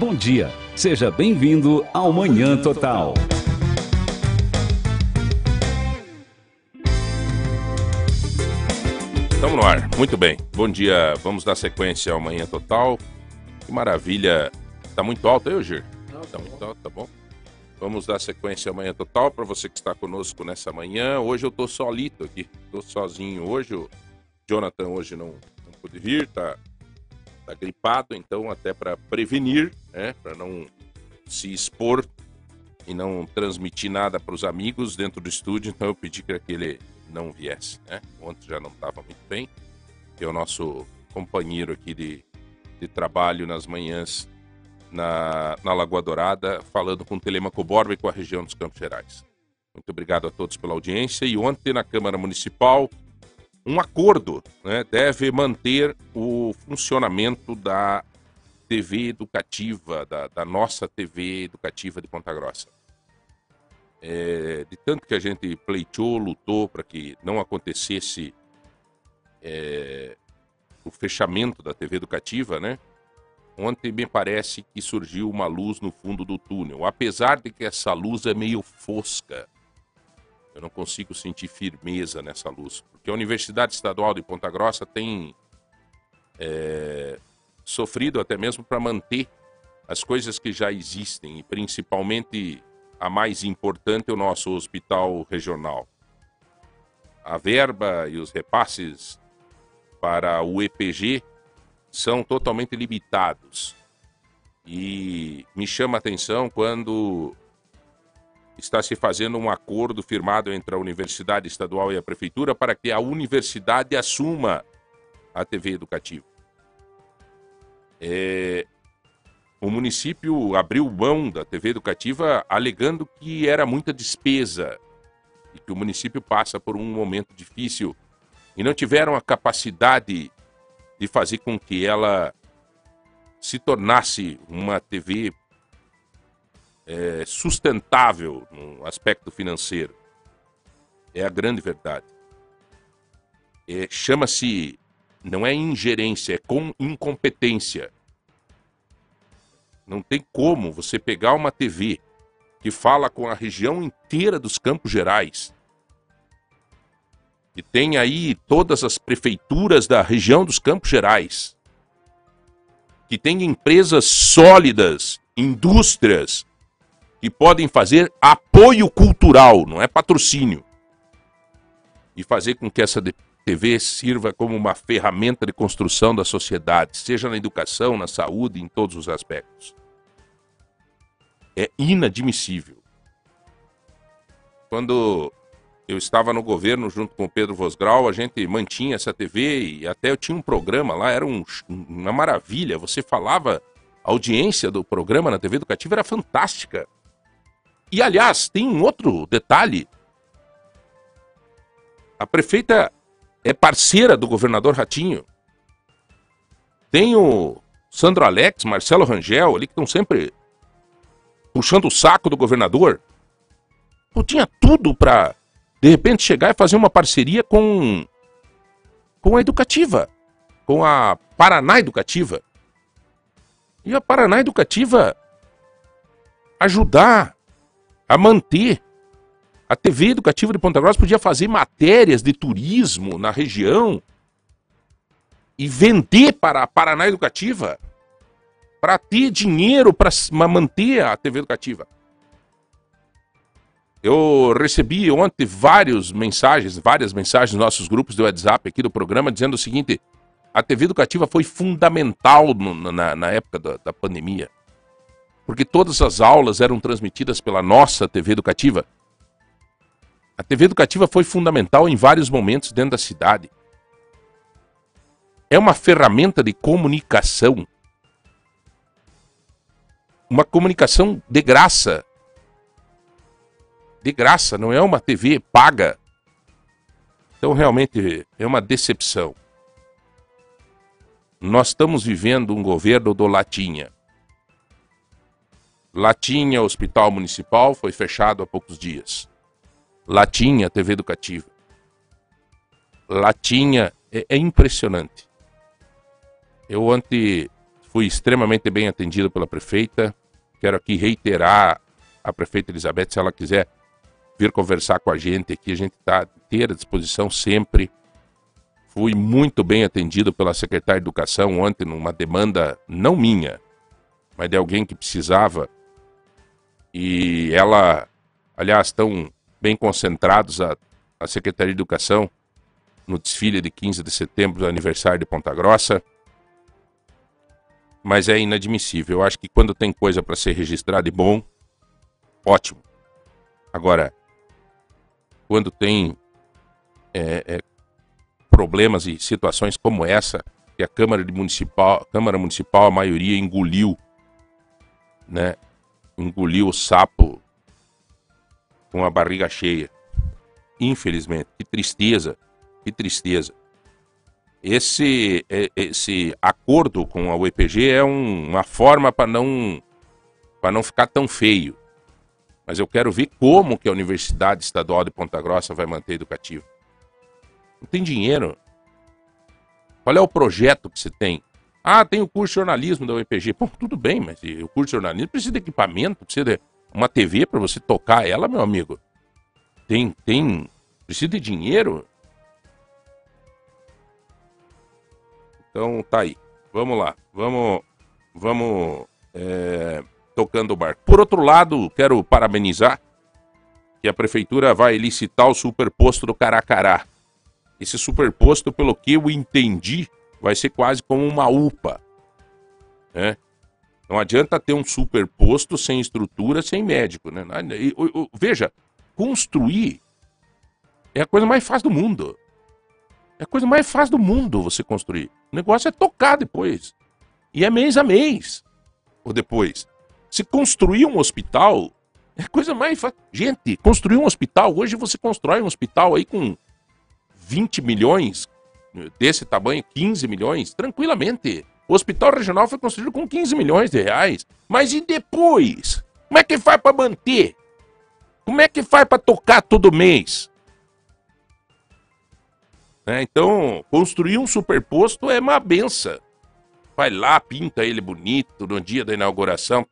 Bom dia, seja bem-vindo ao Manhã Total. Estamos no ar, muito bem. Bom dia, vamos dar sequência ao Manhã Total. Que maravilha. Tá muito alto aí, Gir? Não, tá muito alto, tá bom. Vamos dar sequência ao Manhã Total para você que está conosco nessa manhã. Hoje eu tô solito aqui, tô sozinho hoje. O Jonathan hoje não, não pôde vir, tá, tá gripado, então até para prevenir, né, para não se expor e não transmitir nada para os amigos dentro do estúdio, então eu pedi que ele não viesse, né? Ontem já não estava muito bem, que é o nosso companheiro aqui de, de trabalho nas manhãs na, na Lagoa Dourada, falando com o Telemaco Borba e com a região dos Campos Gerais. Muito obrigado a todos pela audiência. E ontem na Câmara Municipal, um acordo né, deve manter o funcionamento da TV educativa, da, da nossa TV educativa de Ponta Grossa. É, de tanto que a gente pleiteou, lutou para que não acontecesse é, o fechamento da TV educativa, né? Ontem me parece que surgiu uma luz no fundo do túnel, apesar de que essa luz é meio fosca. Eu não consigo sentir firmeza nessa luz, porque a Universidade Estadual de Ponta Grossa tem é, sofrido até mesmo para manter as coisas que já existem, e principalmente a mais importante, o nosso hospital regional. A verba e os repasses para o EPG são totalmente limitados. E me chama a atenção quando está se fazendo um acordo firmado entre a Universidade Estadual e a Prefeitura para que a universidade assuma a TV educativa. É, o município abriu mão da TV educativa alegando que era muita despesa e que o município passa por um momento difícil e não tiveram a capacidade de fazer com que ela se tornasse uma TV é, sustentável no aspecto financeiro. É a grande verdade. É, Chama-se, não é ingerência, é com incompetência. Não tem como você pegar uma TV que fala com a região inteira dos Campos Gerais, que tem aí todas as prefeituras da região dos Campos Gerais, que tem empresas sólidas, indústrias, que podem fazer apoio cultural, não é patrocínio, e fazer com que essa TV sirva como uma ferramenta de construção da sociedade, seja na educação, na saúde, em todos os aspectos é inadmissível. Quando eu estava no governo junto com o Pedro Vosgrau, a gente mantinha essa TV e até eu tinha um programa lá, era um, uma maravilha. Você falava, a audiência do programa na TV educativa era fantástica. E aliás, tem um outro detalhe. A prefeita é parceira do governador Ratinho. Tem o Sandro Alex, Marcelo Rangel ali que estão sempre puxando o saco do governador. Eu tinha tudo para de repente chegar e fazer uma parceria com com a educativa, com a Paraná Educativa. E a Paraná Educativa ajudar a manter a TV Educativa de Ponta Grossa podia fazer matérias de turismo na região e vender para a Paraná Educativa para ter dinheiro para manter a TV educativa. Eu recebi ontem várias mensagens, várias mensagens nos nossos grupos do WhatsApp aqui do programa dizendo o seguinte: a TV educativa foi fundamental no, na, na, época da, da pandemia, porque todas as aulas eram transmitidas pela nossa TV educativa. A TV educativa foi fundamental em vários momentos dentro da cidade. É uma ferramenta de comunicação uma comunicação de graça. De graça, não é uma TV paga. Então, realmente, é uma decepção. Nós estamos vivendo um governo do Latinha. Latinha Hospital Municipal foi fechado há poucos dias. Latinha TV Educativa. Latinha é, é impressionante. Eu ontem fui extremamente bem atendido pela prefeita. Quero aqui reiterar a prefeita Elizabeth, se ela quiser vir conversar com a gente aqui, a gente está inteira à disposição sempre. Fui muito bem atendido pela secretária de Educação ontem numa demanda não minha, mas de alguém que precisava. E ela, aliás, estão bem concentrados a, a Secretaria de Educação no desfile de 15 de setembro, aniversário de Ponta Grossa. Mas é inadmissível. Eu acho que quando tem coisa para ser registrada e bom, ótimo. Agora, quando tem é, é, problemas e situações como essa, que a Câmara Municipal, Câmara Municipal, a maioria engoliu, né? Engoliu o sapo com a barriga cheia. Infelizmente, que tristeza, que tristeza. Esse, é, esse acordo com a UEPG é um, uma forma para não, não ficar tão feio. Mas eu quero ver como que a Universidade Estadual de Ponta Grossa vai manter educativo. Não tem dinheiro. Qual é o projeto que você tem? Ah, tem o curso de jornalismo da UEPG. Pô, tudo bem, mas o curso de jornalismo precisa de equipamento, precisa de uma TV para você tocar ela, meu amigo. Tem, tem, precisa de dinheiro. Então tá aí. Vamos lá. Vamos, vamos é, tocando o barco. Por outro lado, quero parabenizar que a prefeitura vai licitar o superposto do Caracará. Esse superposto, pelo que eu entendi, vai ser quase como uma UPA. Né? Não adianta ter um superposto sem estrutura, sem médico. Né? Veja, construir é a coisa mais fácil do mundo. É a coisa mais fácil do mundo você construir. O negócio é tocar depois. E é mês a mês. Ou depois. Se construir um hospital, é a coisa mais fácil. Gente, construir um hospital, hoje você constrói um hospital aí com 20 milhões, desse tamanho, 15 milhões, tranquilamente. O hospital regional foi construído com 15 milhões de reais. Mas e depois? Como é que faz para manter? Como é que faz para tocar todo mês? Né? Então, construir um superposto é uma benção. Vai lá, pinta ele bonito no dia da inauguração.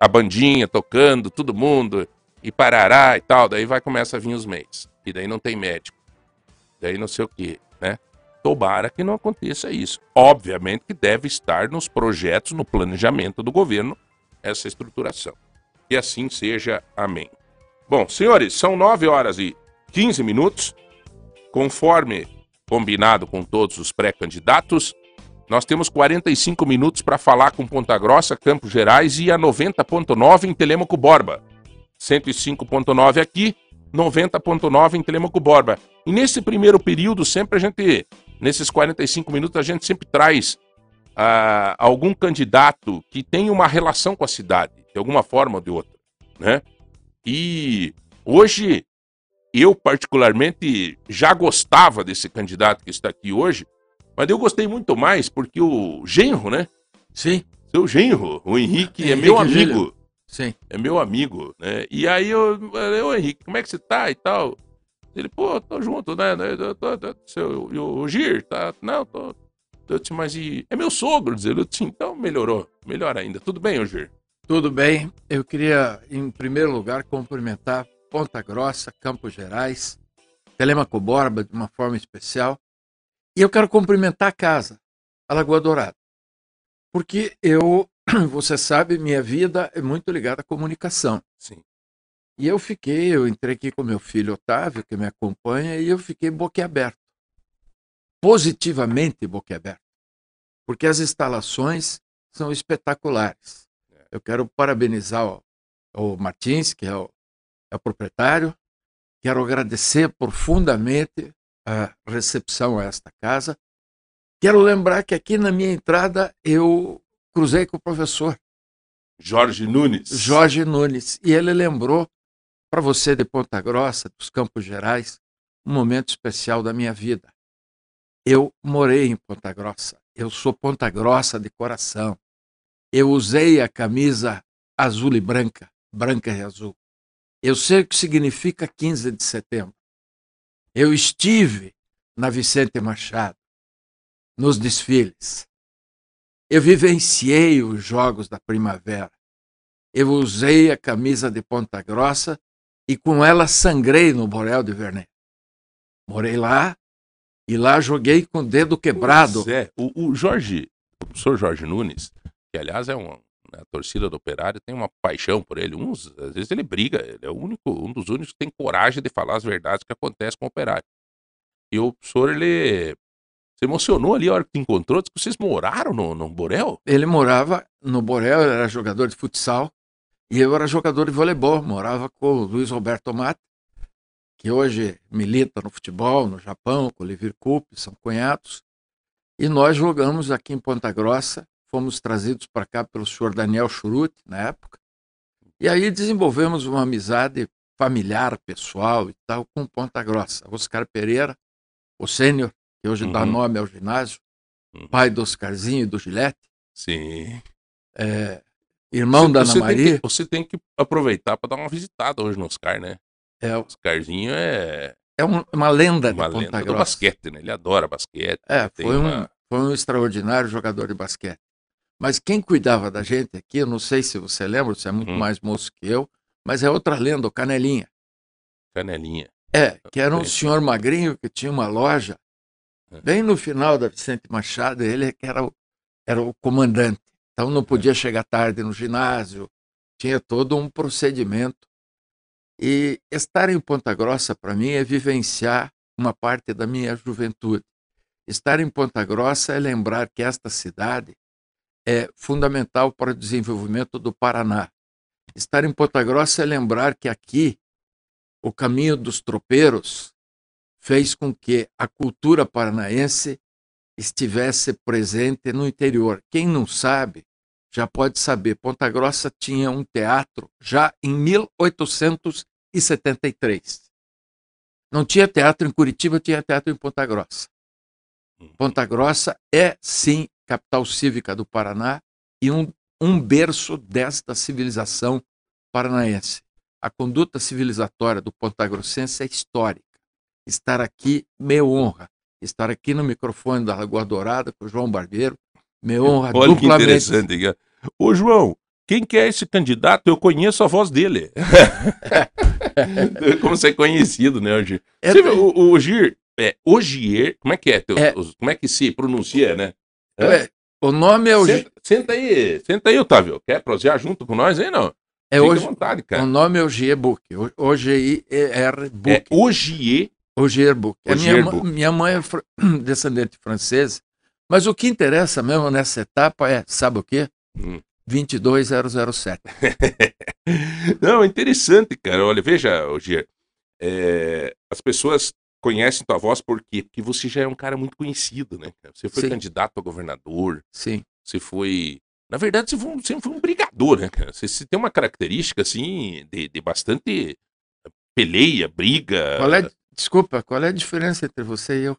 A bandinha tocando, todo mundo, e parará e tal. Daí vai começa a vir os meses. E daí não tem médico. Daí não sei o que, né? Tomara que não aconteça isso. Obviamente que deve estar nos projetos, no planejamento do governo, essa estruturação. Que assim seja. Amém. Bom, senhores, são 9 horas e 15 minutos. Conforme combinado com todos os pré-candidatos, nós temos 45 minutos para falar com Ponta Grossa, Campos Gerais e a 90.9 em Telemaco Borba. 105.9 aqui, 90.9 em Telemaco Borba. E nesse primeiro período, sempre a gente, nesses 45 minutos, a gente sempre traz uh, algum candidato que tem uma relação com a cidade, de alguma forma ou de outra, né? E hoje eu, particularmente, já gostava desse candidato que está aqui hoje, mas eu gostei muito mais porque o genro, né? Sim. Seu genro, o Henrique, é, meu amigo. Sim. É meu amigo, né? E aí eu, eu, Henrique, como é que você tá e tal? Ele, pô, tô junto, né? Eu tô, tô, seu, o Gir, tá? Não, tô. Eu disse, mas e. É meu sogro. Eu disse, então melhorou. Melhor ainda. Tudo bem, Gir? Tudo bem. Eu queria, em primeiro lugar, cumprimentar Ponta Grossa, Campos Gerais, Telemaco Borba de uma forma especial. E eu quero cumprimentar a casa, a Lagoa Dourada. Porque eu, você sabe, minha vida é muito ligada à comunicação. Sim. E eu fiquei, eu entrei aqui com meu filho Otávio, que me acompanha, e eu fiquei boquiaberto. Positivamente boquiaberto. Porque as instalações são espetaculares. É. Eu quero parabenizar o, o Martins, que é o é o proprietário. Quero agradecer profundamente a recepção a esta casa. Quero lembrar que aqui na minha entrada eu cruzei com o professor Jorge Nunes. Jorge Nunes. E ele lembrou para você de Ponta Grossa, dos Campos Gerais, um momento especial da minha vida. Eu morei em Ponta Grossa. Eu sou Ponta Grossa de coração. Eu usei a camisa azul e branca, branca e azul. Eu sei o que significa 15 de setembro. Eu estive na Vicente Machado, nos desfiles. Eu vivenciei os jogos da primavera. Eu usei a camisa de Ponta Grossa e com ela sangrei no Borel de Vernet. Morei lá e lá joguei com o dedo quebrado. É, o, o, Jorge, o professor Jorge Nunes, que aliás é uma, a torcida do Operário tem uma paixão por ele. Uns, às vezes ele briga, ele é o único, um dos únicos que tem coragem de falar as verdades que acontecem com o Operário. E o professor, ele se emocionou ali a hora que te encontrou, disse que vocês moraram no, no Borel? Ele morava no Borel, era jogador de futsal, e eu era jogador de voleibol, morava com o Luiz Roberto Mata, que hoje milita no futebol, no Japão, com o Livir Coupe, são cunhados. E nós jogamos aqui em Ponta Grossa, fomos trazidos para cá pelo senhor Daniel Churute, na época. E aí desenvolvemos uma amizade familiar, pessoal e tal, com Ponta Grossa. Oscar Pereira, o sênior, que hoje uhum. dá nome ao ginásio, uhum. pai do Oscarzinho e do Gilete. Sim. É, irmão você, da Ana Maria. Tem que, você tem que aproveitar para dar uma visitada hoje no Oscar, né? É, o Oscarzinho é. É um, uma lenda uma de Ponta lenda Grossa. do basquete, né? Ele adora basquete. É, foi, uma... um, foi um extraordinário jogador de basquete. Mas quem cuidava da gente aqui, eu não sei se você lembra, você é muito hum. mais moço que eu, mas é outra lenda, o Canelinha. Canelinha. É, que era um senhor magrinho que tinha uma loja é. bem no final da Vicente Machado, ele que era o, era o comandante. Então não podia chegar tarde no ginásio, tinha todo um procedimento. E estar em Ponta Grossa, para mim, é vivenciar uma parte da minha juventude. Estar em Ponta Grossa é lembrar que esta cidade é fundamental para o desenvolvimento do Paraná. Estar em Ponta Grossa é lembrar que aqui o caminho dos tropeiros fez com que a cultura paranaense estivesse presente no interior. Quem não sabe, já pode saber. Ponta Grossa tinha um teatro já em 1873. Não tinha teatro em Curitiba, tinha teatro em Ponta Grossa. Hum. Ponta Grossa é, sim, capital cívica do Paraná e um, um berço desta civilização paranaense. A conduta civilizatória do pontagrossense é histórica. Estar aqui me honra. Estar aqui no microfone da Lagoa Dourada com o João Barbeiro me honra Olha duplamente. que interessante. Ô, João, quem que é esse candidato? Eu conheço a voz dele. como você é conhecido, né, Ogir? É, você, o, o Ogir, é, Ogier, como é que é, teu, é? Como é que se pronuncia, né? É, o nome é Ogier. Senta, senta, aí, senta aí, Otávio. Quer prosear junto com nós aí, não? É hoje, vontade, cara. O nome é Ogier Book. O-G-I-E-R Book. É Ogier. Ogier Book. A minha, minha mãe é descendente francesa. Mas o que interessa mesmo nessa etapa é, sabe o quê? Hum. 22007. Não, é interessante, cara. Olha, veja, Ogier, é, as pessoas conhecem tua voz por quê? Porque você já é um cara muito conhecido, né? Você foi Sim. candidato a governador. Sim. Você foi. Na verdade, você foi um, você foi um brigador, né, cara? Você, você, tem uma característica, assim, de, de bastante peleia, briga. Qual é, desculpa, qual é a diferença entre você e eu?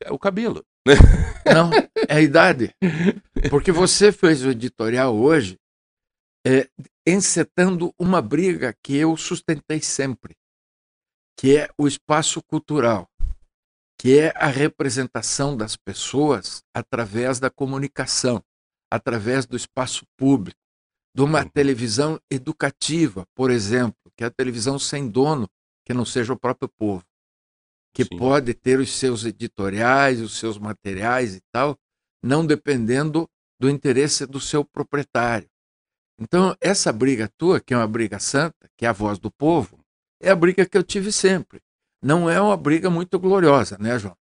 É o cabelo. Não, é a idade. Porque você fez o editorial hoje é, encetando uma briga que eu sustentei sempre, que é o espaço cultural, que é a representação das pessoas através da comunicação, através do espaço público, de uma uhum. televisão educativa, por exemplo, que é a televisão sem dono, que não seja o próprio povo que Sim. pode ter os seus editoriais, os seus materiais e tal, não dependendo do interesse do seu proprietário. Então, essa briga tua, que é uma briga santa, que é a voz do povo, é a briga que eu tive sempre. Não é uma briga muito gloriosa, né, João?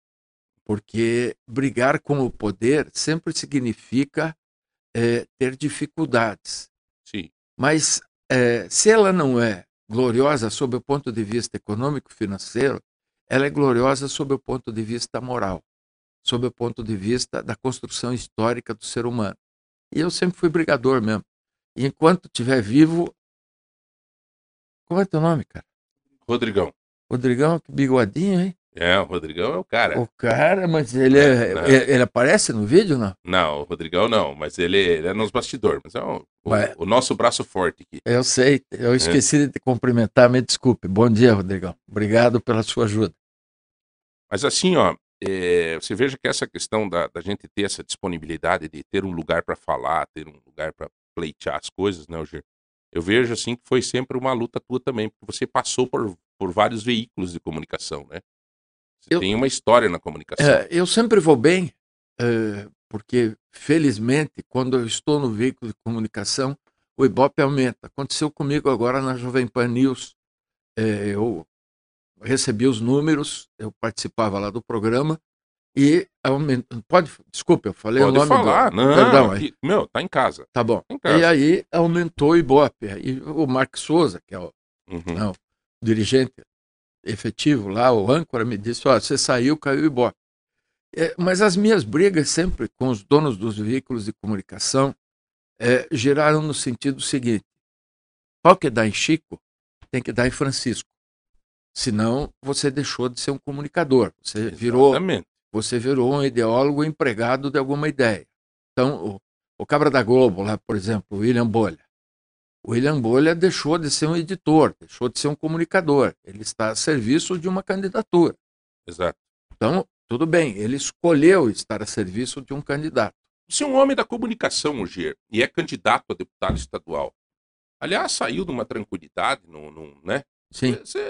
Porque brigar com o poder sempre significa é, ter dificuldades. Sim. Mas é, se ela não é gloriosa sob o ponto de vista econômico-financeiro, ela é gloriosa sob o ponto de vista moral, sob o ponto de vista da construção histórica do ser humano. E eu sempre fui brigador mesmo. E enquanto estiver vivo. Como é teu nome, cara? Rodrigão. Rodrigão, que bigodinho, hein? É, o Rodrigão é o cara. O cara, mas ele, é, é ele aparece no vídeo, não? Não, o Rodrigão não, mas ele, ele é nos bastidores, mas é o, mas... o, o, nosso braço forte aqui. Eu sei, eu esqueci é. de te cumprimentar, me desculpe. Bom dia, Rodrigão. Obrigado pela sua ajuda. Mas assim, ó, é, você veja que essa questão da, da, gente ter essa disponibilidade de ter um lugar para falar, ter um lugar para pleitear as coisas, né, Algir? Eu vejo assim que foi sempre uma luta tua também, porque você passou por, por vários veículos de comunicação, né? Você eu, tem uma história na comunicação. É, eu sempre vou bem, é, porque felizmente, quando eu estou no veículo de comunicação, o Ibope aumenta. Aconteceu comigo agora na Jovem Pan News. É, eu recebi os números, eu participava lá do programa e aumentou. Pode, desculpa, eu falei Pode o nome falar, do... não. Perdão, aí. Meu, tá em casa. Tá bom. Tá casa. E aí aumentou o Ibope. E o Mark Souza, que é o, uhum. não, o dirigente efetivo lá, o âncora, me disse: Ó, você saiu, caiu o Ibope. É, mas as minhas brigas sempre com os donos dos veículos de comunicação é, giraram no sentido seguinte: pau que dá em Chico, tem que dar em Francisco. Senão, você deixou de ser um comunicador. Você virou, Exatamente. você virou um ideólogo empregado de alguma ideia. Então, o, o Cabra da Globo, lá, por exemplo, William Bolha. O William Bolha deixou de ser um editor, deixou de ser um comunicador. Ele está a serviço de uma candidatura. Exato. Então, tudo bem, ele escolheu estar a serviço de um candidato. Você é um homem da comunicação, Ogier, e é candidato a deputado estadual. Aliás, saiu de uma tranquilidade, no né? Sim. Você,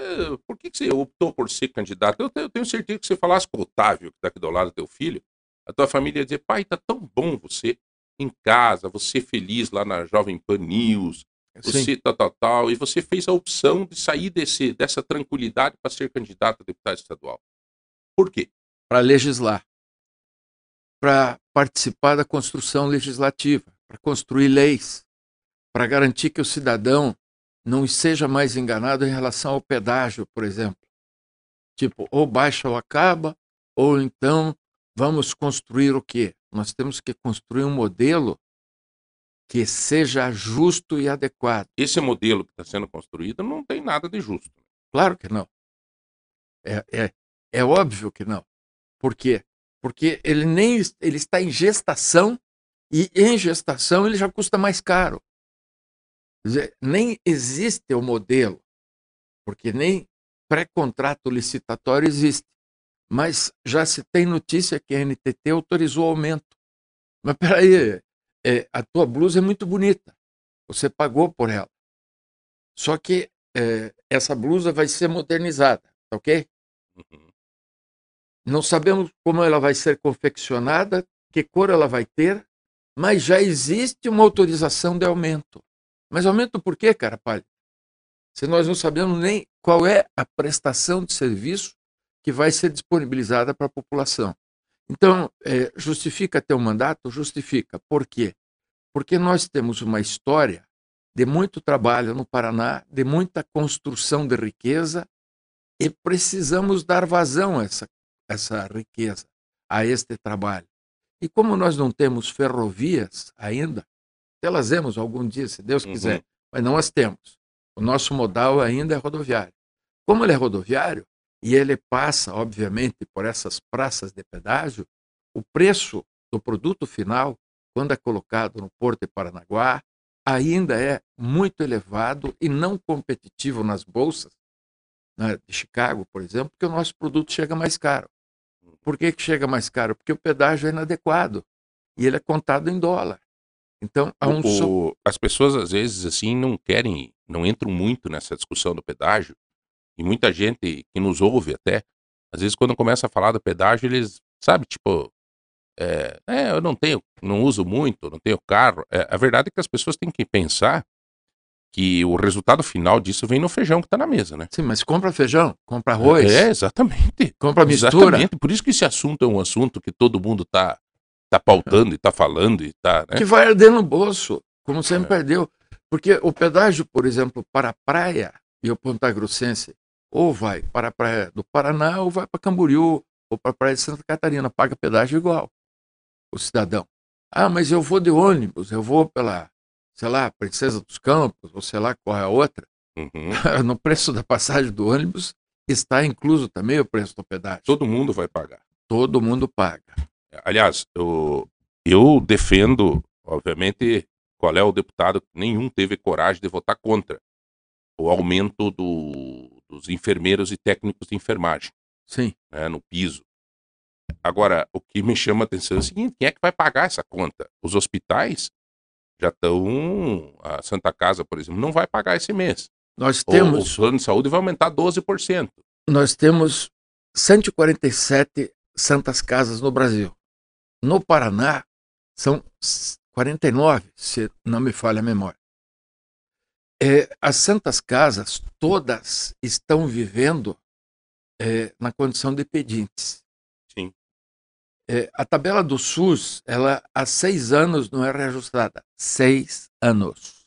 por que, você optou por ser candidato? Eu, eu tenho certeza que você falasse com o Otávio, que está aqui do lado do teu filho, a tua família ia dizer, pai, tá tão bom você em casa, você feliz lá na Jovem Pan News, você Sim. tal, tal, tal, e você fez a opção de sair desse, dessa tranquilidade para ser candidato a deputado estadual. Por quê? Para legislar, para participar da construção legislativa, para construir leis, para garantir que o cidadão não seja mais enganado em relação ao pedágio, por exemplo. Tipo, ou baixa ou acaba, ou então vamos construir o quê? Nós temos que construir um modelo que seja justo e adequado. Esse modelo que está sendo construído não tem nada de justo. Claro que não. É, é, é óbvio que não. Por quê? Porque ele nem ele está em gestação e em gestação ele já custa mais caro. Dizer, nem existe o modelo, porque nem pré-contrato licitatório existe. Mas já se tem notícia que a NTT autorizou o aumento. Mas peraí, é, a tua blusa é muito bonita. Você pagou por ela. Só que é, essa blusa vai ser modernizada, tá ok? Uhum. Não sabemos como ela vai ser confeccionada, que cor ela vai ter, mas já existe uma autorização de aumento. Mas aumento por quê, cara palha? Se nós não sabemos nem qual é a prestação de serviço que vai ser disponibilizada para a população. Então, é, justifica ter um mandato? Justifica. Por quê? Porque nós temos uma história de muito trabalho no Paraná, de muita construção de riqueza, e precisamos dar vazão a essa, essa riqueza, a este trabalho. E como nós não temos ferrovias ainda, elas temos algum dia, se Deus quiser, uhum. mas não as temos. O nosso modal ainda é rodoviário. Como ele é rodoviário, e ele passa, obviamente, por essas praças de pedágio, o preço do produto final, quando é colocado no Porto de Paranaguá, ainda é muito elevado e não competitivo nas bolsas né, de Chicago, por exemplo, porque o nosso produto chega mais caro. Por que, que chega mais caro? Porque o pedágio é inadequado e ele é contado em dólar. Então, há um o, as pessoas às vezes assim não querem, não entram muito nessa discussão do pedágio. E muita gente que nos ouve até, às vezes quando começa a falar do pedágio, eles, sabe, tipo, é, é, eu não tenho, não uso muito, não tenho carro. É, a verdade é que as pessoas têm que pensar que o resultado final disso vem no feijão que está na mesa, né? Sim, mas compra feijão, compra arroz. É, exatamente. Compra mistura. Exatamente. Por isso que esse assunto é um assunto que todo mundo está tá pautando e está falando e tá, né? Que vai arder no bolso, como sempre é. perdeu. Porque o pedágio, por exemplo, para a praia e o Ponta Grossense, ou vai para a praia do Paraná, ou vai para Camboriú, ou para a praia de Santa Catarina, paga pedágio igual, o cidadão. Ah, mas eu vou de ônibus, eu vou pela, sei lá, Princesa dos Campos, ou sei lá qual é a outra. Uhum. no preço da passagem do ônibus está incluso também o preço do pedágio. Todo mundo vai pagar. Todo mundo paga. Aliás, eu, eu defendo, obviamente, qual é o deputado que nenhum teve coragem de votar contra o aumento do, dos enfermeiros e técnicos de enfermagem Sim. né, no piso. Agora, o que me chama a atenção é o seguinte: quem é que vai pagar essa conta? Os hospitais já estão. A Santa Casa, por exemplo, não vai pagar esse mês. Nós O, temos, o plano de saúde vai aumentar 12%. nós temos 147 santas casas no Brasil. No Paraná, são 49, se não me falha a memória. É, as santas casas, todas estão vivendo é, na condição de pedintes. Sim. É, a tabela do SUS, ela há seis anos não é reajustada. Seis anos.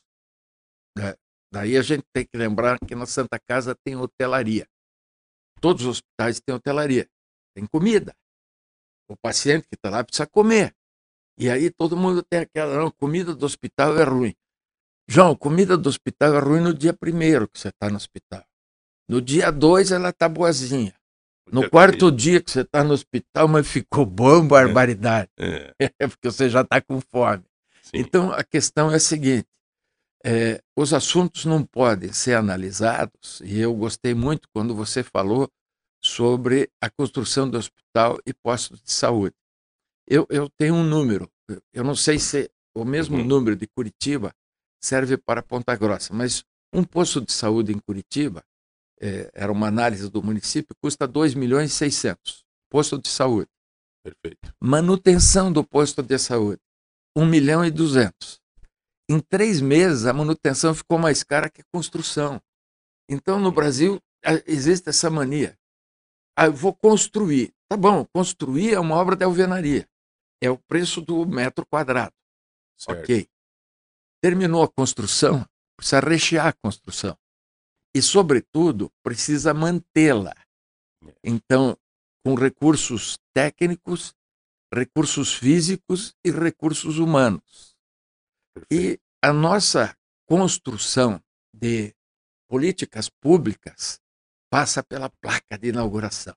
Daí a gente tem que lembrar que na Santa Casa tem hotelaria. Todos os hospitais têm hotelaria. Tem comida. O paciente que está lá precisa comer. E aí todo mundo tem aquela, não, comida do hospital é ruim. João, comida do hospital é ruim no dia primeiro que você está no hospital. No dia dois ela está boazinha. No Dia quarto dia que você está no hospital, mas ficou bom, barbaridade. É, É porque você já está com fome. sim. Então a questão é a seguinte: é, os assuntos não podem ser analisados, e eu gostei muito quando você falou sobre a construção do hospital e postos de saúde. Eu, eu tenho um número, eu não sei se o mesmo Uhum. número de Curitiba serve para Ponta Grossa, mas um posto de saúde em Curitiba, é, era uma análise do município, custa 2 milhões e 600, posto de saúde Perfeito. manutenção do posto de saúde, 1 milhão e 200. Em três meses, a manutenção ficou mais cara que a construção. Então, no Brasil, a- existe essa mania. Ah, eu vou construir. Tá bom, construir é uma obra de alvenaria. É o preço do metro quadrado. Certo. Ok. Terminou a construção, precisa rechear a construção. E, sobretudo, precisa mantê-la. É. Então, com recursos técnicos, recursos físicos e recursos humanos. perfeito. E a nossa construção de políticas públicas passa pela placa de inauguração.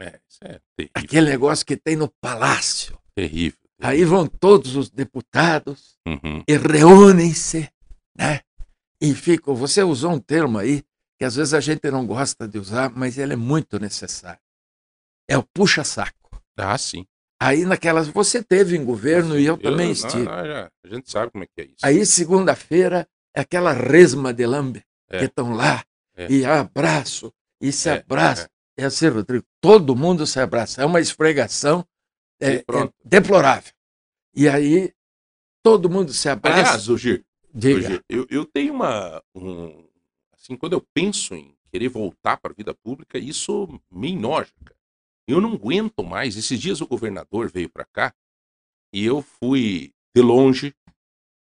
É, isso é terrível. Aquele negócio que tem no palácio. terrível. Aí vão todos os deputados Uhum. e reúnem-se, né? E ficam. Você usou um termo aí que às vezes a gente não gosta de usar, mas ele é muito necessário. É o puxa-saco. Ah, sim. Aí naquelas. Você teve em governo e eu também não, estive. não, já- a gente sabe como é que é isso. Aí segunda-feira é aquela resma de lambe É. que estão lá É. e abraço e se É, abraça. É assim, Rodrigo, todo mundo se abraça. É uma esfregação é, é deplorável. E aí todo mundo se abraça. Aliás, diga. Hoje, eu, eu tenho uma. Um, assim, quando eu penso em querer voltar para a vida pública, isso me enoja, cara. Eu não aguento mais. Esses dias o governador veio para cá e eu fui de longe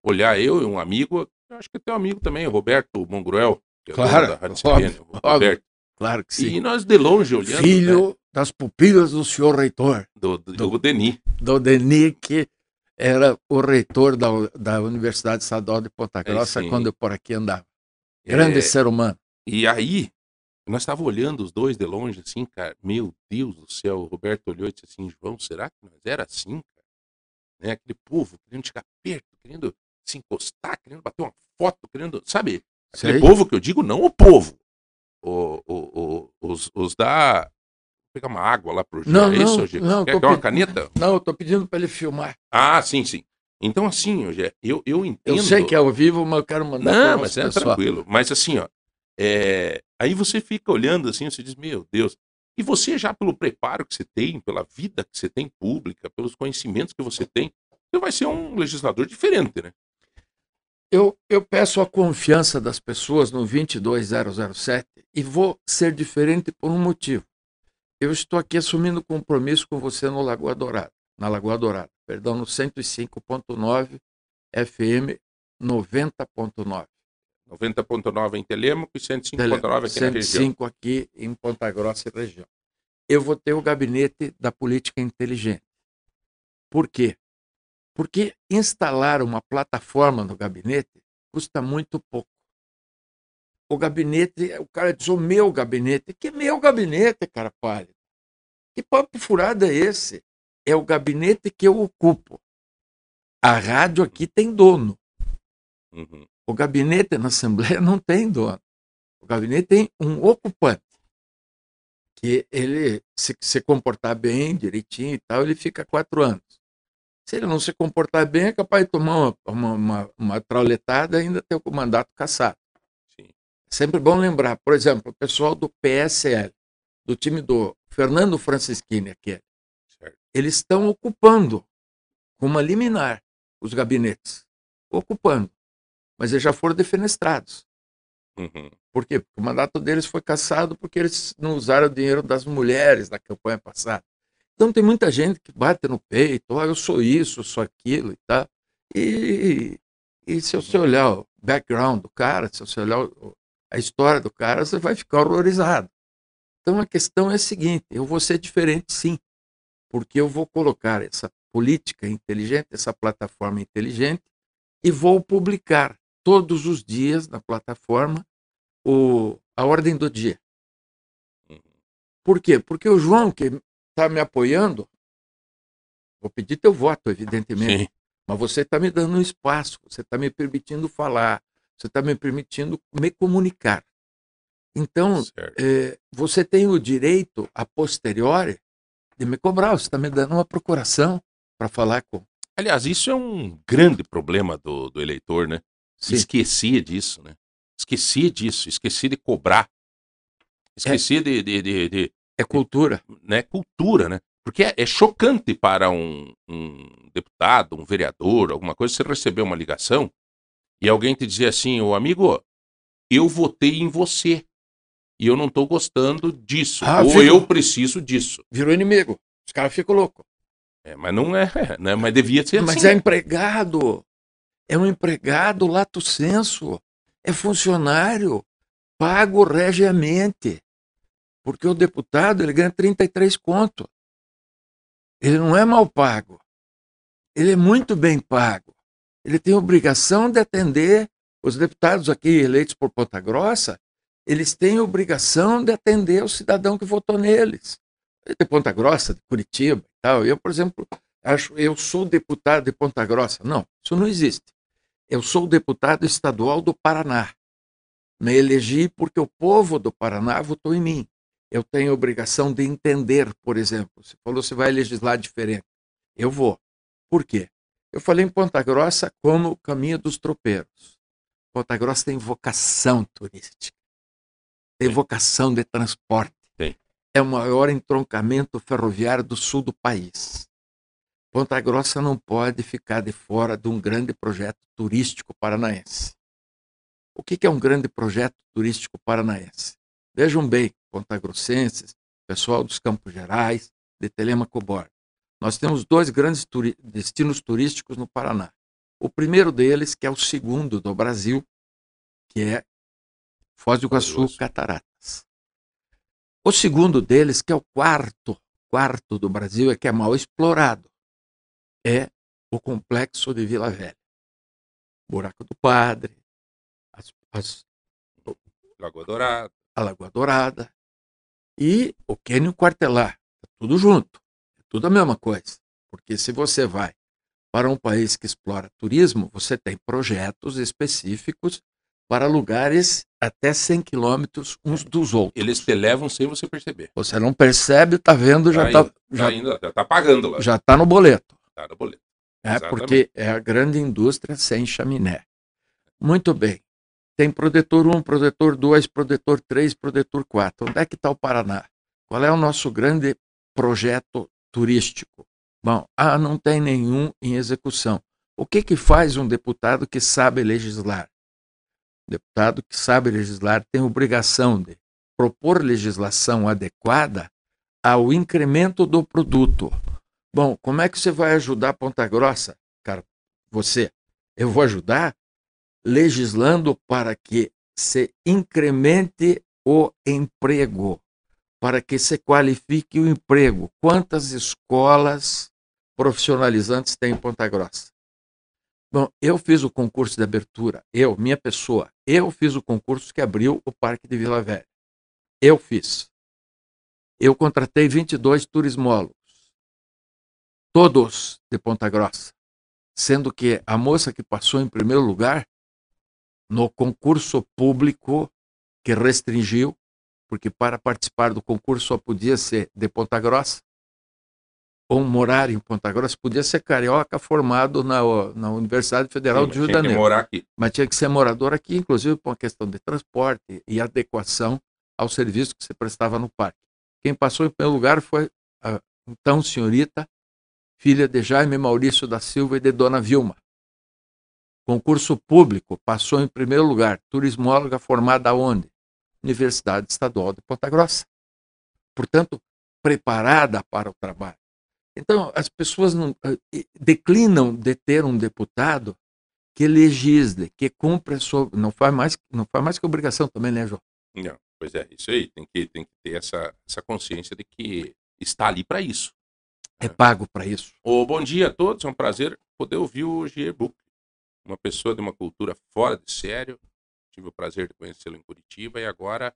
olhar eu e um amigo, acho que tem um amigo também, o Roberto Mongruel, que é Claro, da Rádio CBN, Roberto. Claro que E sim. nós de longe olhando Filho das pupilas do senhor reitor, né, do, do, do Deni. do Denis, que era o reitor da, da Universidade Estadual de Ponta Grossa sim. quando eu por aqui andava. Grande É, ser humano. E aí, nós estávamos olhando os dois de longe, assim, cara, meu Deus do céu, o Roberto olhou e disse assim, João, será que nós era assim, cara? Né? Aquele povo querendo chegar perto, querendo se encostar, querendo bater uma foto, querendo, sabe? Aquele Sei. povo que eu digo, não o povo. O, o, o- os, os da... Vou pegar uma água lá pro Gil, Não, é não, isso, Gil? não, Quer, tô quer uma pe- caneta? Não, eu estou pedindo para ele filmar. Ah, sim, sim. Então, assim, Gê, eu, eu entendo... Eu sei que é ao vivo, mas eu quero mandar Não, mas é pessoal. tranquilo. Mas assim, ó, é, aí você fica olhando assim, você diz, meu Deus. E você já pelo preparo que você tem, pela vida que você tem pública, pelos conhecimentos que você tem, você vai ser um legislador diferente, né? Eu, eu peço a confiança das pessoas no 22007 e vou ser diferente por um motivo. Eu estou aqui assumindo compromisso com você no Lagoa Dourada, na Lagoa Dourada, perdão, no 105.9 FM 90.9. 90.9 em Telemaco e 105.9 aqui na região. 105 aqui em Ponta Grossa e região. Eu vou ter o gabinete da política inteligente. Por quê? Porque instalar uma plataforma no gabinete custa muito pouco. O gabinete, o cara diz, o meu gabinete. Que meu gabinete, cara pálido? Que papo furado é esse? É o gabinete que eu ocupo. A rádio aqui tem dono. Uhum. O gabinete na Assembleia não tem dono. O gabinete tem um ocupante. que ele se, se comportar bem, direitinho e tal, ele fica quatro anos. Se ele não se comportar bem, é capaz de tomar uma, uma, uma, uma trauletada e ainda ter o mandato cassado. Sim. É sempre bom lembrar, por exemplo, o pessoal do PSL, do time do Fernando Francischini, aqui, eles estão ocupando, com uma liminar, os gabinetes. Ocupando. Mas eles já foram defenestrados. Uhum. Por quê? Porque o mandato deles foi cassado porque eles não usaram o dinheiro das mulheres na campanha passada. Então tem muita gente que bate no peito, oh, eu sou isso, eu sou aquilo e tal. E, e se você olhar o background do cara, se você olhar a história do cara, você vai ficar horrorizado. Então a questão é a seguinte: eu vou ser diferente sim, porque eu vou colocar essa política inteligente, essa plataforma inteligente, e vou publicar todos os dias na plataforma o, a ordem do dia. Uhum. Por quê? Porque o João, que está me apoiando, vou pedir teu voto, evidentemente, Sim. mas você está me dando um espaço, você está me permitindo falar, você está me permitindo me comunicar. Então, é, você tem o direito, a posteriori, de me cobrar. Você está me dando uma procuração para falar com. Aliás, isso é um grande problema do, do eleitor, né? Sim. Esquecia disso, né? Esquecia disso, esquecia de cobrar. Esquecia é. de, de, de, de, É cultura. Né? Cultura, né? Porque é, é chocante para um, um, deputado, um vereador, alguma coisa, você receber uma ligação e alguém te dizer assim, ô amigo, eu votei em você e eu não estou gostando disso. Ah, ou fico... eu preciso disso. Virou inimigo. Os caras ficam loucos. É, mas não é, né? Mas devia ser mas assim. Mas é empregado. É um empregado lato senso. É funcionário. Pago regiamente. Porque o deputado ele ganha 33 conto. Ele não é mal pago. Ele é muito bem pago. Ele tem obrigação de atender os deputados aqui eleitos por Ponta Grossa eles têm obrigação de atender o cidadão que votou neles. De Ponta Grossa, de Curitiba e tal. Eu, por exemplo, acho eu sou deputado de Ponta Grossa. Não, isso não existe. Eu sou deputado estadual do Paraná. Me elegi porque o povo do Paraná votou em mim. Eu tenho obrigação de entender, por exemplo. Você falou que você vai legislar diferente. Eu vou. Por quê? Eu falei em Ponta Grossa como o caminho dos tropeiros. Ponta Grossa tem vocação turística tem vocação de transporte. Sim. É o maior entroncamento ferroviário do sul do país. Ponta Grossa não pode ficar de fora de um grande projeto turístico paranaense. O que é um grande projeto turístico paranaense? Vejam bem, Ponta Grossenses, pessoal dos Campos Gerais, de Telemaco Borda. Nós temos dois grandes turi destinos turísticos no Paraná. O primeiro deles, que é o segundo do Brasil, que é Foz do Iguaçu, Cataratas. O segundo deles, que é o quarto, quarto do Brasil, é que é mal explorado, é o complexo de Vila Velha. Buraco do Padre, as, as, Lagoa Dourada. A Lagoa Dourada e o Quênio Quartelar. É tudo junto, é tudo a mesma coisa. Porque se você vai para um país que explora turismo, você tem projetos específicos para lugares até 100 quilômetros uns dos outros. Eles te levam sem você perceber. Você não percebe, está vendo, já está. Tá, já está tá, tá pagando lá. Já está no boleto. Está no boleto. É Exatamente. porque é a grande indústria sem chaminé. Muito bem. Tem protetor 1, protetor 2, protetor 3, protetor 4. Onde é que está o Paraná? Qual é o nosso grande projeto turístico? Bom, ah, não tem nenhum em execução. O que, que faz um deputado que sabe legislar? deputado que sabe legislar tem obrigação de propor legislação adequada ao incremento do produto. Bom, como é que você vai ajudar Ponta Grossa? Cara, você, eu vou ajudar legislando para que se incremente o emprego, para que se qualifique o emprego. Quantas escolas profissionalizantes tem em Ponta Grossa? Bom, eu fiz o concurso de abertura, eu, minha pessoa, eu fiz o concurso que abriu o Parque de Vila Velha. Eu fiz. Eu contratei 22 turismólogos, todos de Ponta Grossa, sendo que a moça que passou em primeiro lugar no concurso público que restringiu, porque para participar do concurso só podia ser de Ponta Grossa ou morar em Ponta Grossa, podia ser carioca formado na, na Universidade Federal Sim, de Rio de Janeiro. Mas tinha que ser morador aqui, inclusive por uma questão de transporte e adequação ao serviço que se prestava no parque. Quem passou em primeiro lugar foi a então senhorita, filha de Jaime Maurício da Silva e de Dona Vilma. Concurso público, passou em primeiro lugar, turismóloga formada onde? Universidade Estadual de Ponta Grossa. Portanto, preparada para o trabalho. Então, as pessoas não, eh, declinam de ter um deputado que legisle, que cumpra sua. Não faz mais, não faz mais que obrigação também, né, João? Não, pois é, isso aí. Tem que, tem que ter essa, essa consciência de que está ali para isso. É pago para isso. Ô, bom dia a todos, é um prazer poder ouvir o G-Book. Uma pessoa de uma cultura fora de sério. Tive o prazer de conhecê-lo em Curitiba e agora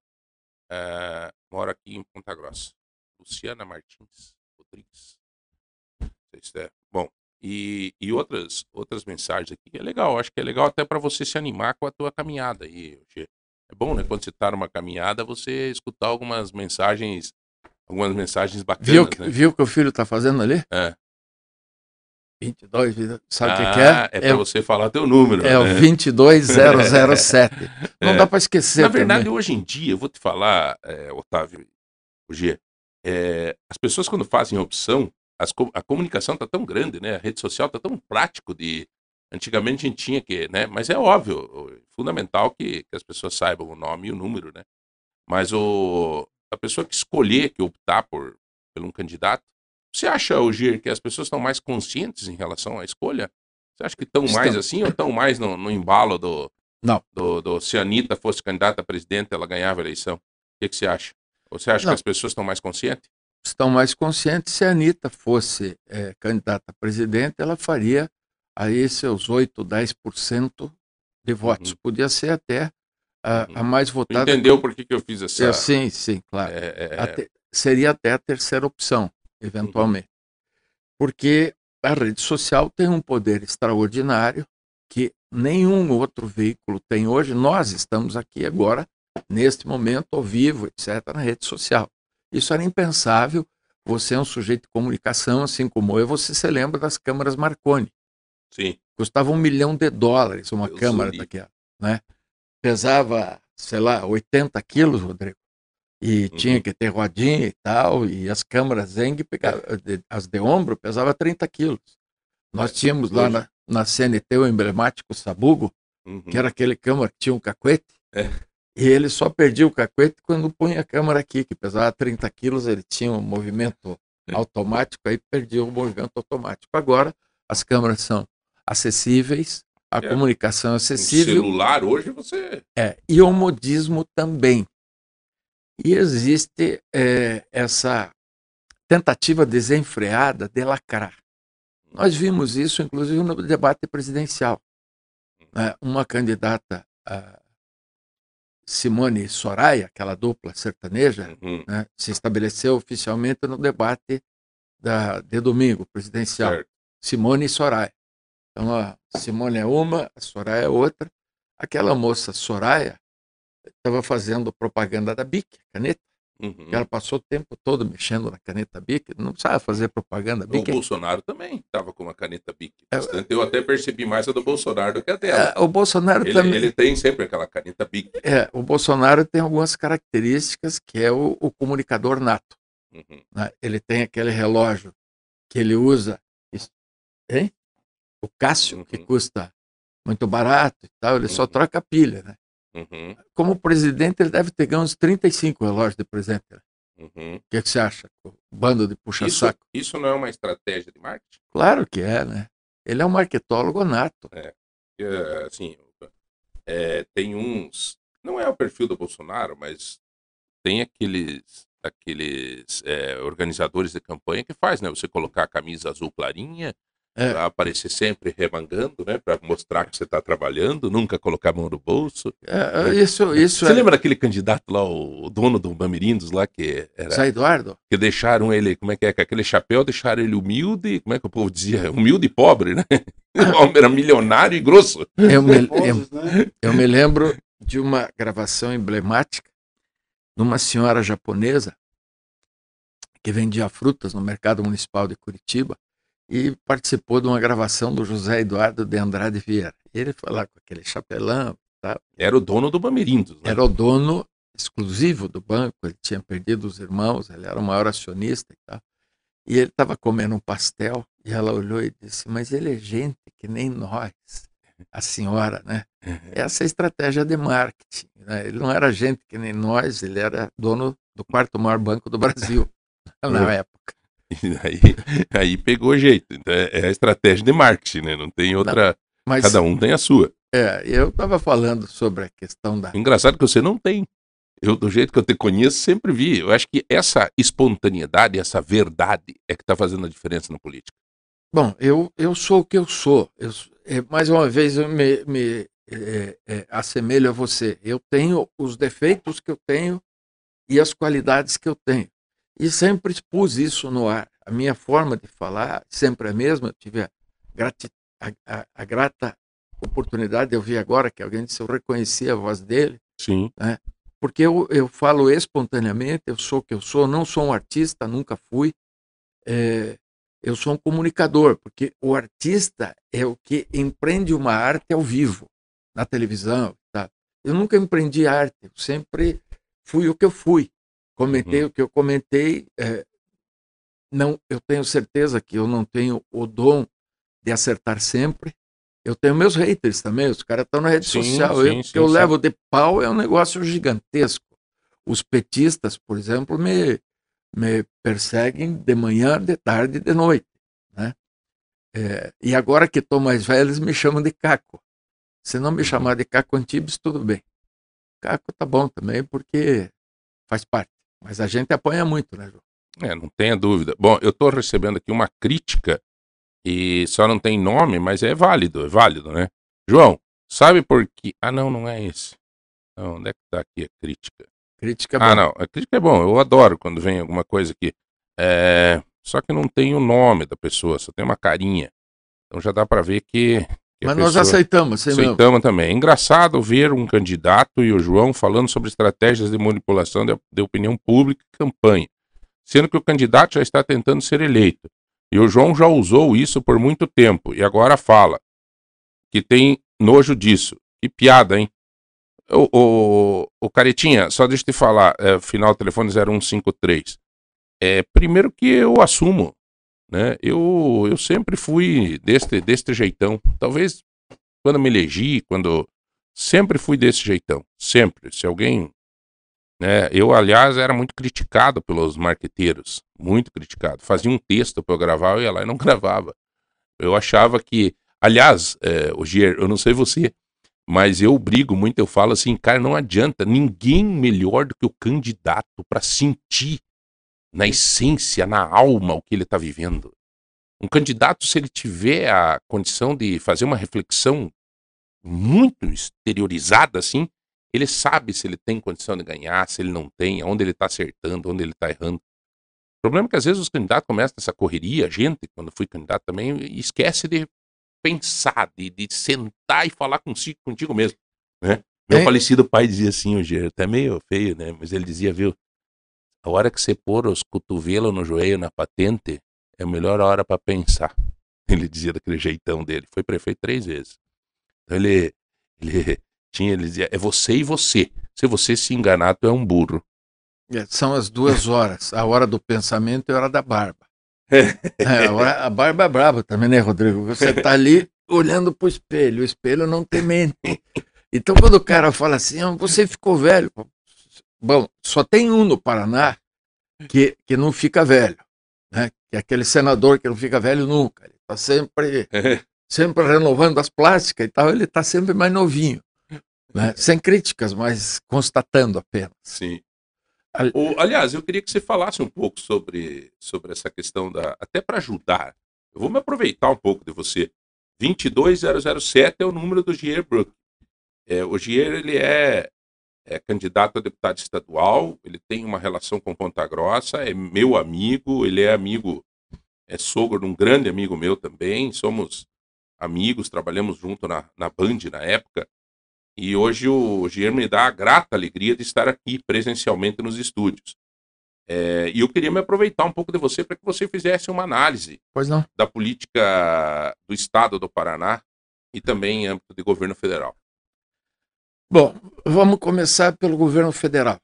uh, moro aqui em Ponta Grossa. Luciana Martins Rodrigues. Se é. Bom, e, e outras, outras mensagens aqui. É legal, acho que é legal até para você se animar com a tua caminhada aí, G. É bom, né? Quando você está numa caminhada, você escutar algumas mensagens, algumas mensagens bacanas, Viu, né? viu o que o filho está fazendo ali? É. 22, sabe o que, Ah, que é? É para É, você falar teu número. é o né? 22007. Não É. dá para esquecer. Na verdade, também. hoje em dia, eu vou te falar, é, Otávio, o G, é, as pessoas quando fazem opção, as a comunicação tá tão grande, né? A rede social tá tão prático de antigamente a gente tinha que, né? Mas é óbvio, o- fundamental que, que as pessoas saibam o nome e o número, né? Mas o a pessoa que escolher, que optar por por um candidato, você acha, o Gir, que as pessoas estão mais conscientes em relação à escolha? Você acha que estão mais assim ou estão mais no, no embalo do, Não. do, do se a Anitta fosse candidata a presidente, ela ganhava a eleição? O que, que você acha? Você acha Não. que as pessoas estão mais conscientes? Estão mais conscientes. Se a Anitta fosse eh, candidata a presidente, ela faria aí seus 8, 10% de votos. Uhum. Podia ser até a, a Uhum. mais votada. Entendeu por que, que eu fiz essa. É, sim, sim, claro. é, é, é, seria até a terceira opção, eventualmente. Porque a rede social tem um poder extraordinário que nenhum outro veículo tem hoje. Nós estamos aqui agora, neste momento, ao vivo, etc., na rede social. Isso era impensável. Você é um sujeito de comunicação, assim como eu, você se lembra das câmaras Marconi. sim. Custava um milhão de dólares uma Deus câmara daquela, né? Pesava, sei lá, 80 quilos, Rodrigo. E Uhum. tinha que ter rodinha e tal, e as câmaras Zeng, pegava, de- as de ombro, pesava 30 quilos. Nós É, tínhamos lá na, na CNT o emblemático Sabugo, Uhum. que era aquele câmara que tinha um cacuete, É. e ele só perdia o cacuete quando punha a câmara aqui, que pesava 30 quilos, ele tinha um movimento É. automático, aí perdia o movimento automático. Agora, as câmaras são acessíveis, a É. comunicação é acessível, celular hoje você. é, e o modismo também. E existe é, essa tentativa desenfreada de lacrar. Nós vimos isso, inclusive, no debate presidencial. né? Uma candidata, Simone Soraya, aquela dupla sertaneja, Uhum, né, se estabeleceu oficialmente no debate da, de domingo presidencial. certo. Simone e Soraya. Então, a Simone é uma, a Soraya é outra. Aquela moça Soraya estava fazendo propaganda da BIC, caneta. Uhum. que Ela passou o tempo todo mexendo na caneta BIC, não precisava fazer propaganda O BIC. Bolsonaro também estava com uma caneta Bic. É, bastante. Eu até percebi mais a do Bolsonaro do que a dela. É, o Bolsonaro Ele, também. ele tem sempre aquela caneta Bic. É, o Bolsonaro tem algumas características que é o, o comunicador nato. Uhum. né? Ele tem aquele relógio que ele usa, hein? O Cássio, que Uhum. custa muito barato e tal, ele só Uhum. troca a pilha, né? Uhum. Como presidente, ele deve ter ganho uns 35 relógios de presente. né? Uhum. O que, que você acha? Bando de Isso, puxa-saco. isso não é uma estratégia de marketing? Claro que é, né? Ele é um marketólogo nato. É, assim, é, tem uns. Não é o perfil do Bolsonaro, mas tem aqueles aqueles é, organizadores de campanha que faz, né? Você colocar a camisa azul clarinha, É. aparecer sempre remangando, né? Para mostrar que você está trabalhando, nunca colocar a mão no bolso. É, isso isso você é. lembra daquele candidato lá, o dono do Bamirindos lá, que era Zé Eduardo? que deixaram ele, como é que é, com aquele chapéu, deixaram ele humilde, como é que o povo dizia? Humilde e pobre, né? O homem era milionário e grosso. Eu me, eu, né? eu me lembro de uma gravação emblemática numa senhora japonesa que vendia frutas no mercado municipal de Curitiba e participou de uma gravação do José Eduardo de Andrade Vieira. Ele foi lá com aquele chapelão. Tá? Era o dono do Bamerindos, né? Era o dono exclusivo do banco, ele tinha perdido os irmãos, ele era o maior acionista e tal. E ele estava comendo um pastel e ela olhou e disse: Mas ele é gente que nem nós, a senhora, né? Essa é a estratégia de marketing. Né? Ele não era gente que nem nós, ele era dono do quarto maior banco do Brasil na época. E aí, aí pegou jeito. Então é, é a estratégia de marketing, né? Não tem outra. Não, mas, Cada um tem a sua. É, eu estava falando sobre a questão da. Engraçado que você não tem. Eu, do jeito que eu te conheço, sempre vi. Eu acho que essa espontaneidade, essa verdade é que está fazendo a diferença na política. Bom, eu, eu sou o que eu sou. Eu, é, mais uma vez, eu me, me é, é, assemelho a você. Eu tenho os defeitos que eu tenho e as qualidades que eu tenho. E sempre expus isso no ar. A minha forma de falar sempre é a mesma. Eu tive a, a, a, a grata oportunidade de ouvir agora que alguém disse eu reconheci a voz dele. Sim. Né? porque eu, eu falo espontaneamente, eu sou o que eu sou, não sou um artista, nunca fui. É, eu sou um comunicador, porque o artista é o que empreende uma arte ao vivo, na televisão. Tá? Eu nunca empreendi arte, eu sempre fui o que eu fui. Comentei uhum. o que eu comentei. É, não, eu tenho certeza que eu não tenho o dom de acertar sempre, eu tenho meus haters também, os caras estão na rede sim, social. Sim, eu, sim, que eu levo de pau é um negócio gigantesco. Os petistas, por exemplo, me, me perseguem de manhã, de tarde, de noite. Né? É, e agora que estou mais velho, eles me chamam de Caco. Se não me uhum. chamar de Caco Antibes, tudo bem. Caco tá bom também, porque faz parte. Mas a gente apanha muito, né, João? É, não tenha dúvida. Bom, eu estou recebendo aqui uma crítica e só não tem nome, mas é válido, é válido, né? João, sabe por que. Ah, não, não é esse. Não, onde é que tá aqui a crítica? Crítica é bom. Ah, não, a crítica é bom, eu adoro quando vem alguma coisa aqui. É... Só que não tem o nome da pessoa, só tem uma carinha. Então já dá para ver que. Mas nós aceitamos, Aceitamos mesmo. também. É engraçado ver um candidato e o João falando sobre estratégias de manipulação de, de opinião pública e campanha, sendo que o candidato já está tentando ser eleito. E o João já usou isso por muito tempo e agora fala que tem nojo disso. Que piada, hein? O, o, o Caretinha, só deixa eu te falar, é, final telefone 0153. É, primeiro que eu assumo, né? Eu, eu sempre fui deste, deste jeitão. Talvez quando me elegi, quando. Sempre fui desse jeitão. Sempre. Se alguém né? Eu, aliás, era muito criticado pelos marqueteiros, muito criticado. Fazia um texto para eu gravar, eu ia lá e não gravava. Eu achava que, aliás, é, o Gier, eu não sei você, mas eu brigo muito, eu falo assim, cara, não adianta, ninguém melhor do que o candidato para sentir na essência, na alma, o que ele está vivendo. Um candidato, se ele tiver a condição de fazer uma reflexão muito exteriorizada assim, ele sabe se ele tem condição de ganhar, se ele não tem, onde ele está acertando, onde ele está errando. O problema é que às vezes os candidatos começam essa correria, a gente, quando fui candidato também, esquece de pensar, de, de sentar e falar consigo, contigo mesmo. Né? Meu é. falecido pai dizia assim, hoje, até meio feio, né? Mas ele dizia, viu, a hora que você pôr os cotovelos no joelho na patente, é a melhor hora para pensar. Ele dizia daquele jeitão dele. Foi prefeito três vezes. Então ele, ele tinha, ele dizia, é você e você. Se você se enganar, tu é um burro. É, são as duas horas, a hora do pensamento e a hora da barba. é, a, hora, a, barba é braba também, né, Rodrigo? Você tá ali olhando pro espelho, o espelho não tem mente. Então, quando o cara fala assim, ah, você ficou velho. Bom, só tem um no Paraná que, que não fica velho, né? Que é aquele senador que não fica velho nunca. Ele tá sempre, sempre renovando as plásticas e tal, ele tá sempre mais novinho. Né? Sem críticas, mas constatando apenas. Sim. O, aliás, eu queria que você falasse um pouco sobre, sobre essa questão da. Até para ajudar. Eu vou me aproveitar um pouco de você. 22007 é o número do Gier Brook. É, o Gier ele é, é, candidato a deputado estadual, ele tem uma relação com Ponta Grossa, é meu amigo, ele é amigo, é sogro de um grande amigo meu também, somos amigos, trabalhamos junto na, na Band na época. E hoje o Jair me dá a grata alegria de estar aqui presencialmente nos estúdios. É, e eu queria me aproveitar um pouco de você para que você fizesse uma análise da política do Estado do Paraná e também em âmbito de governo federal. Bom, vamos começar pelo governo federal.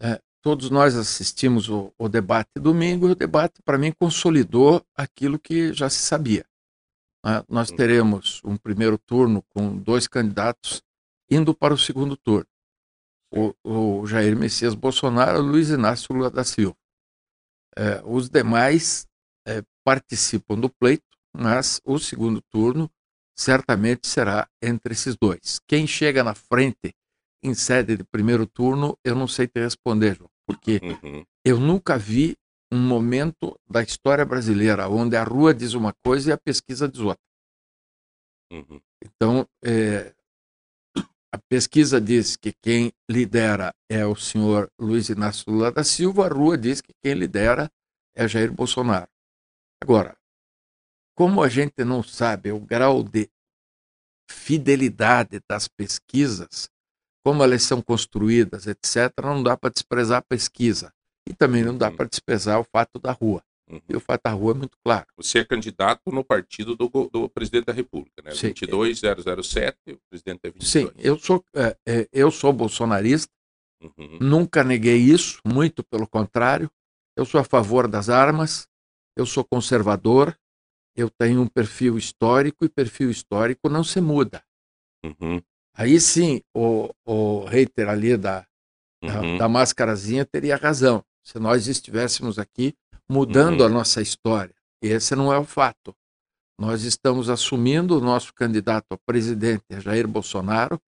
É, todos nós assistimos o, o debate domingo e o debate, para mim, consolidou aquilo que já se sabia. É, nós uhum. teremos um primeiro turno com dois candidatos indo para o segundo turno. O, o Jair Messias Bolsonaro e o Luiz Inácio Lula da Silva. É, os demais é, participam do pleito, mas o segundo turno certamente será entre esses dois. Quem chega na frente em sede de primeiro turno, eu não sei te responder, João, porque uhum. eu nunca vi um momento da história brasileira onde a rua diz uma coisa e a pesquisa diz outra. Uhum. Então, é, a pesquisa diz que quem lidera é o senhor Luiz Inácio Lula da Silva, a rua diz que quem lidera é Jair Bolsonaro. Agora, como a gente não sabe o grau de fidelidade das pesquisas, como elas são construídas, etc., não dá para desprezar a pesquisa. E também não dá uhum. para desprezar o fato da rua. Uhum. E o fato da rua é muito claro. Você é candidato no partido do, do presidente da República, né? Sim. 22007, o presidente é 22. Sim, eu sou, é, é, eu sou bolsonarista, uhum. nunca neguei isso, muito pelo contrário. Eu sou a favor das armas, eu sou conservador, eu tenho um perfil histórico e perfil histórico não se muda. Uhum. Aí sim, o, o hater ali da, uhum. da, da máscarazinha teria razão. Se nós estivéssemos aqui mudando uhum. a nossa história. Esse não é o fato. Nós estamos assumindo o nosso candidato a presidente, Jair Bolsonaro,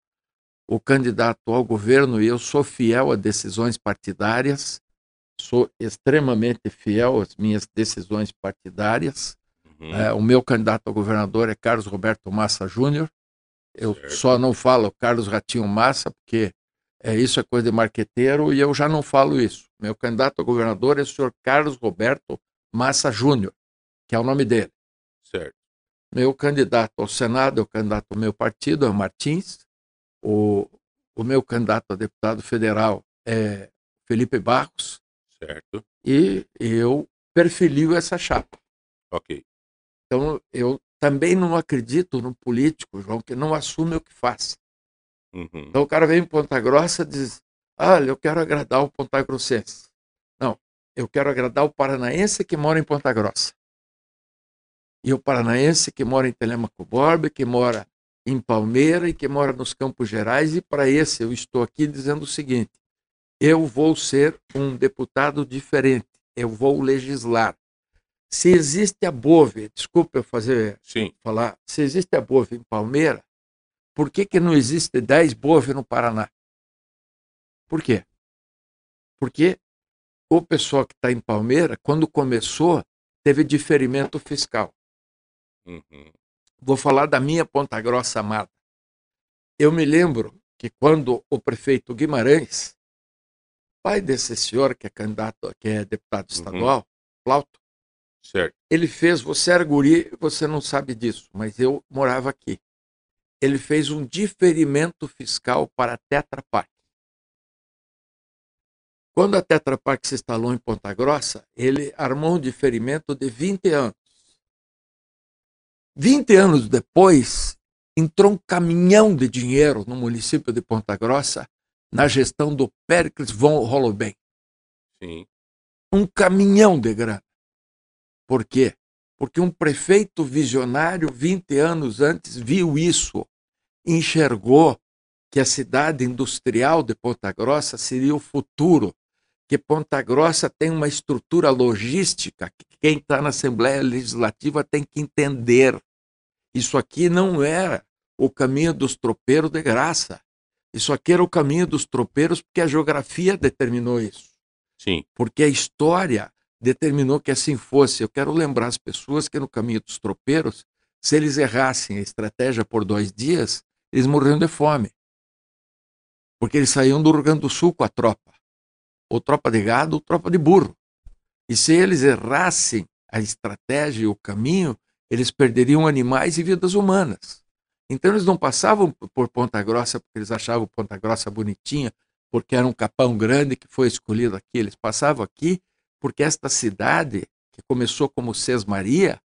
o candidato ao governo, e eu sou fiel a decisões partidárias, sou extremamente fiel às minhas decisões partidárias. Uhum. É, o meu candidato a governador é Carlos Roberto Massa Júnior. Eu certo. só não falo Carlos Ratinho Massa, porque é, isso é coisa de marqueteiro e eu já não falo isso. Meu candidato a governador é o senhor Carlos Roberto Massa Júnior, que é o nome dele. Certo. Meu candidato ao Senado é o candidato do meu partido, é o Martins. O, o meu candidato a deputado federal é Felipe Barros. Certo. E eu perfilio essa chapa. Ok. Então, eu também não acredito no político, João, que não assume o que faz. Uhum. Então, o cara vem em Ponta Grossa e diz: Olha, eu quero agradar o Ponta Grossense. Não, eu quero agradar o paranaense que mora em Ponta Grossa. E o paranaense que mora em Telemaco Borba, que mora em Palmeira e que mora nos Campos Gerais. E para esse eu estou aqui dizendo o seguinte: eu vou ser um deputado diferente, eu vou legislar. Se existe a Bove, desculpa eu fazer Sim. falar, se existe a Bove em Palmeira, por que, que não existe 10 Bove no Paraná? Por quê? Porque o pessoal que está em Palmeira, quando começou, teve diferimento fiscal. Uhum. Vou falar da minha Ponta Grossa amada. Eu me lembro que quando o prefeito Guimarães, pai desse senhor que é candidato, que é deputado uhum. estadual, uhum. Flauto, Certo. Ele fez, você era guri, você não sabe disso, mas eu morava aqui. Ele fez um diferimento fiscal para a Tetra Pak. Quando a Tetra Pak se instalou em Ponta Grossa, ele armou um diferimento de 20 anos. 20 anos depois, entrou um caminhão de dinheiro no município de Ponta Grossa na gestão do Pericles von Holoben. Sim. Um caminhão de grana. Por quê? Porque um prefeito visionário, 20 anos antes, viu isso, enxergou que a cidade industrial de Ponta Grossa seria o futuro, que Ponta Grossa tem uma estrutura logística que quem está na Assembleia Legislativa tem que entender. Isso aqui não era o caminho dos tropeiros de graça. Isso aqui era o caminho dos tropeiros porque a geografia determinou isso. Sim. Porque a história determinou que assim fosse. Eu quero lembrar as pessoas que no caminho dos tropeiros, se eles errassem a estratégia por dois dias, eles morriam de fome. Porque eles saíam do Rio Grande do Sul com a tropa. Ou tropa de gado ou tropa de burro. E se eles errassem a estratégia e o caminho, eles perderiam animais e vidas humanas. Então eles não passavam por Ponta Grossa porque eles achavam Ponta Grossa bonitinha, porque era um capão grande que foi escolhido aqui. Eles passavam aqui porque esta cidade, que começou como Sesmaria,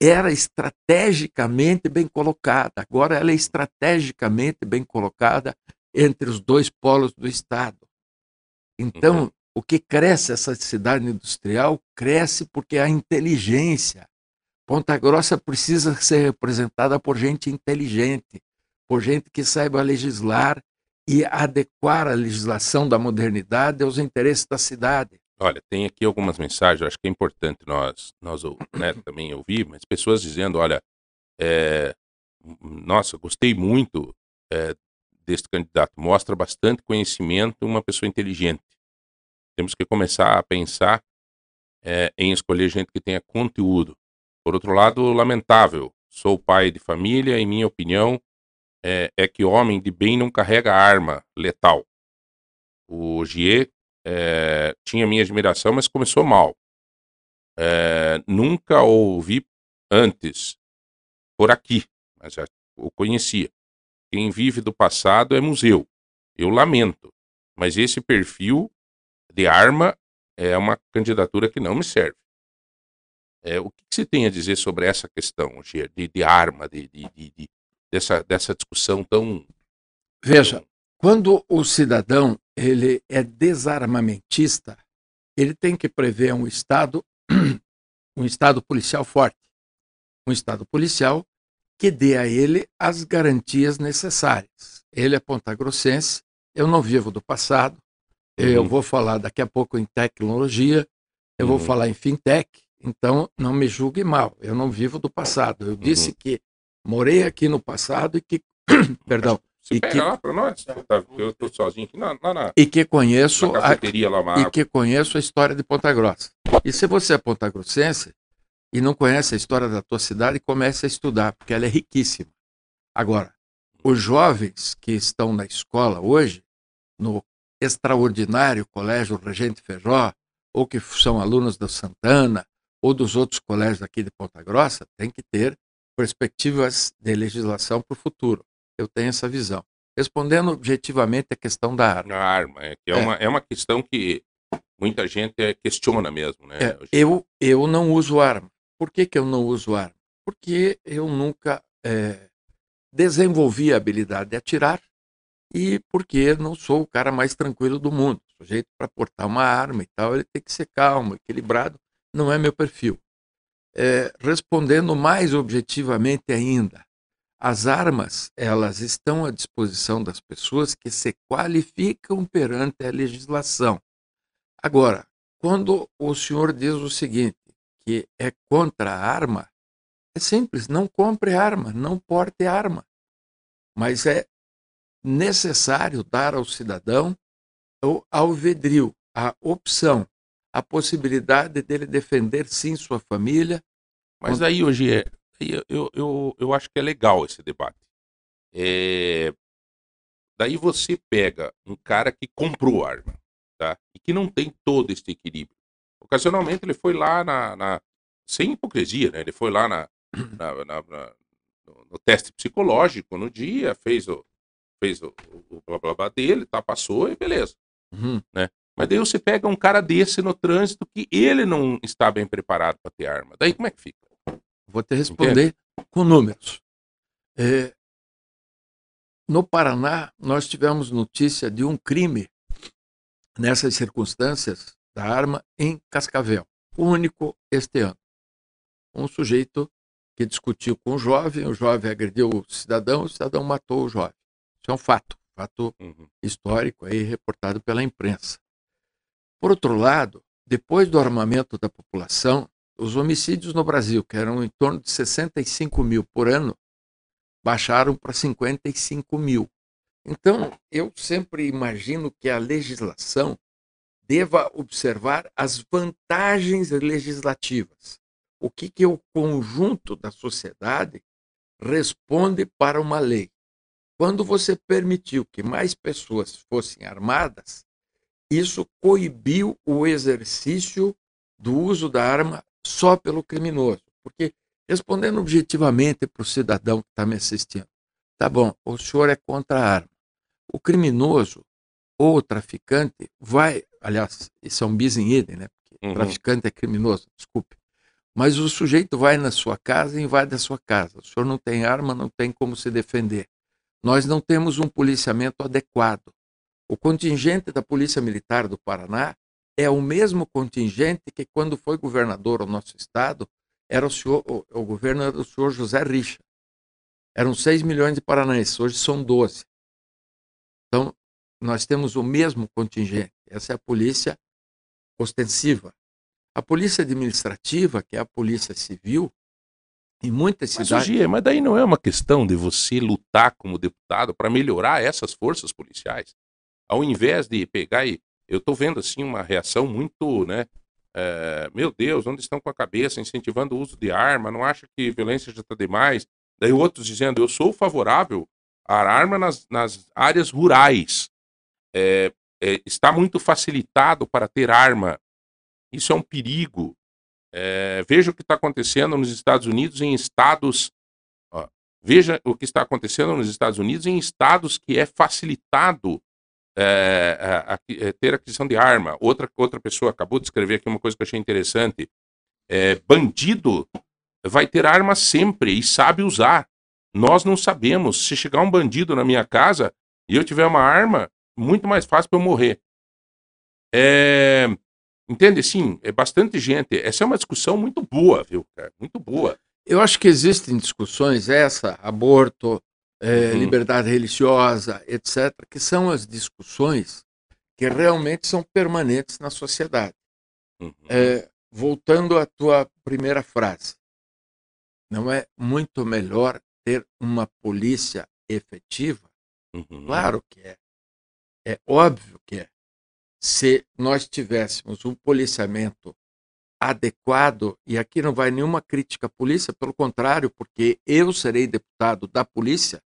era estrategicamente bem colocada. Agora ela é estrategicamente bem colocada entre os dois polos do Estado. Então, uhum. o que cresce essa cidade industrial cresce porque a inteligência. Ponta Grossa precisa ser representada por gente inteligente, por gente que saiba legislar e adequar a legislação da modernidade aos interesses da cidade. Olha, tem aqui algumas mensagens, acho que é importante nós, nós né, também ouvir, mas pessoas dizendo, olha, é, nossa, gostei muito é, deste candidato, mostra bastante conhecimento, uma pessoa inteligente. Temos que começar a pensar é, em escolher gente que tenha conteúdo. Por outro lado, lamentável, sou pai de família e minha opinião é, é que homem de bem não carrega arma letal. O Gier é, tinha minha admiração, mas começou mal. É, nunca ouvi antes por aqui, mas já o conhecia. Quem vive do passado é museu. Eu lamento, mas esse perfil de arma é uma candidatura que não me serve. É, o que, que você tem a dizer sobre essa questão, Gier, de, de arma, de, de, de, dessa, dessa discussão tão. Veja, quando o cidadão ele é desarmamentista, ele tem que prever um estado um estado policial forte, um estado policial que dê a ele as garantias necessárias. Ele é pontagrossense, eu não vivo do passado, uhum. eu vou falar daqui a pouco em tecnologia, eu uhum. vou falar em fintech, então não me julgue mal, eu não vivo do passado. Eu uhum. disse que morei aqui no passado e que, perdão, você e pega que, lá para nós. Tá, eu estou sozinho aqui na, na, e que conheço a, lá, E que conheço a história de Ponta Grossa. E se você é pontagrossense e não conhece a história da tua cidade, comece a estudar, porque ela é riquíssima. Agora, os jovens que estão na escola hoje, no extraordinário Colégio Regente Feijó, ou que são alunos da Santana, ou dos outros colégios aqui de Ponta Grossa, têm que ter perspectivas de legislação para o futuro. Eu tenho essa visão. Respondendo objetivamente a questão da arma. A arma, é, que é, é. Uma, é uma questão que muita gente é, questiona mesmo. Né? É, eu, eu não uso arma. Por que, que eu não uso arma? Porque eu nunca é, desenvolvi a habilidade de atirar e porque não sou o cara mais tranquilo do mundo. O sujeito para portar uma arma e tal, ele tem que ser calmo, equilibrado, não é meu perfil. É, respondendo mais objetivamente ainda, as armas, elas estão à disposição das pessoas que se qualificam perante a legislação. Agora, quando o senhor diz o seguinte, que é contra a arma, é simples, não compre arma, não porte arma. Mas é necessário dar ao cidadão o alvedrio, a opção, a possibilidade dele defender sim sua família. Mas aí hoje é, eu, eu, eu acho que é legal esse debate. É... Daí você pega um cara que comprou arma, tá? E que não tem todo esse equilíbrio. Ocasionalmente ele foi lá na, na... sem hipocrisia, né? Ele foi lá na, na, na, no, teste psicológico no dia, fez o fez o, o blá blá blá dele, tá, passou e beleza, uhum. né? Mas daí você pega um cara desse no trânsito que ele não está bem preparado para ter arma. Daí como é que fica? Vou te responder Entende? com números. É, no Paraná, nós tivemos notícia de um crime nessas circunstâncias da arma em Cascavel, único este ano. Um sujeito que discutiu com o jovem, o jovem agrediu o cidadão, o cidadão matou o jovem. Isso é um fato, fato uhum. histórico aí reportado pela imprensa. Por outro lado, depois do armamento da população, os homicídios no Brasil, que eram em torno de 65 mil por ano, baixaram para 55 mil. Então, eu sempre imagino que a legislação deva observar as vantagens legislativas. O que, que o conjunto da sociedade responde para uma lei. Quando você permitiu que mais pessoas fossem armadas, isso coibiu o exercício do uso da arma só pelo criminoso. Porque, respondendo objetivamente para o cidadão que está me assistindo, Tá bom, o senhor é contra a arma. O criminoso ou o traficante vai, aliás, isso é um bis in idem, né? Porque Uhum. traficante é criminoso, desculpe. Mas o sujeito vai na sua casa e invade a sua casa. O senhor não tem arma, não tem como se defender. Nós não temos um policiamento adequado. O contingente da Polícia Militar do Paraná é o mesmo contingente que, quando foi governador o nosso estado, era o, senhor, o, o governo era do senhor José Richa. Eram 6 milhões de paranaenses, hoje são 12. Então, nós temos o mesmo contingente. Essa é a polícia ostensiva. A polícia administrativa, que é a polícia civil, em muitas Mas, cidades. Gia, mas daí não é uma questão de você lutar como deputado para melhorar essas forças policiais? Ao invés de pegar e. Eu estou vendo assim uma reação muito, né? é, meu Deus, onde estão com a cabeça, incentivando o uso de arma, não acha que violência já está demais? Daí outros dizendo, eu sou favorável à arma nas, nas áreas rurais. É, é, está muito facilitado para ter arma. Isso é um perigo. É, veja o que está acontecendo nos Estados Unidos em estados. ó, veja o que está acontecendo nos Estados Unidos em estados que é facilitado é, a- a- é, ter aquisição de arma. Outra, outra pessoa acabou de escrever aqui uma coisa que eu achei interessante. É, bandido vai ter arma sempre e sabe usar. Nós não sabemos. Se chegar um bandido na minha casa e eu tiver uma arma, muito mais fácil para eu morrer. É, entende? Sim, é bastante gente. Essa é uma discussão muito boa, viu, cara? Muito boa. Eu acho que existem discussões, essa, aborto, eh, Uhum. liberdade religiosa, etc., que são as discussões que realmente são permanentes na sociedade. Uhum. Eh, voltando à tua primeira frase, não é muito melhor ter uma polícia efetiva? Uhum. Claro que é. É óbvio que é. Se nós tivéssemos um policiamento adequado, e aqui não vai nenhuma crítica à polícia, pelo contrário, porque eu serei deputado da polícia,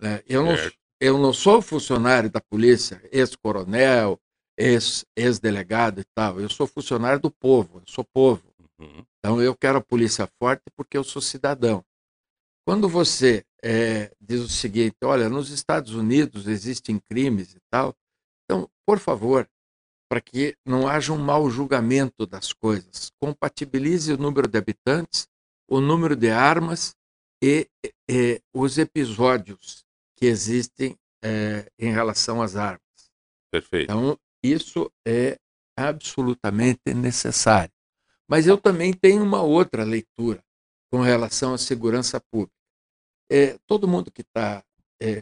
né? eu, não, Certo. eu não sou funcionário da polícia, ex-coronel, ex- ex-delegado e tal, eu sou funcionário do povo, eu sou povo. Uhum. Então eu quero a polícia forte porque eu sou cidadão. Quando você eh, diz o seguinte, olha, nos Estados Unidos existem crimes e tal, então, por favor, para que não haja um mau julgamento das coisas, compatibilize o número de habitantes, o número de armas e, e os episódios que existem eh, em relação às armas. Perfeito. Então, isso é absolutamente necessário. Mas eu também tenho uma outra leitura com relação à segurança pública. É, todo mundo que está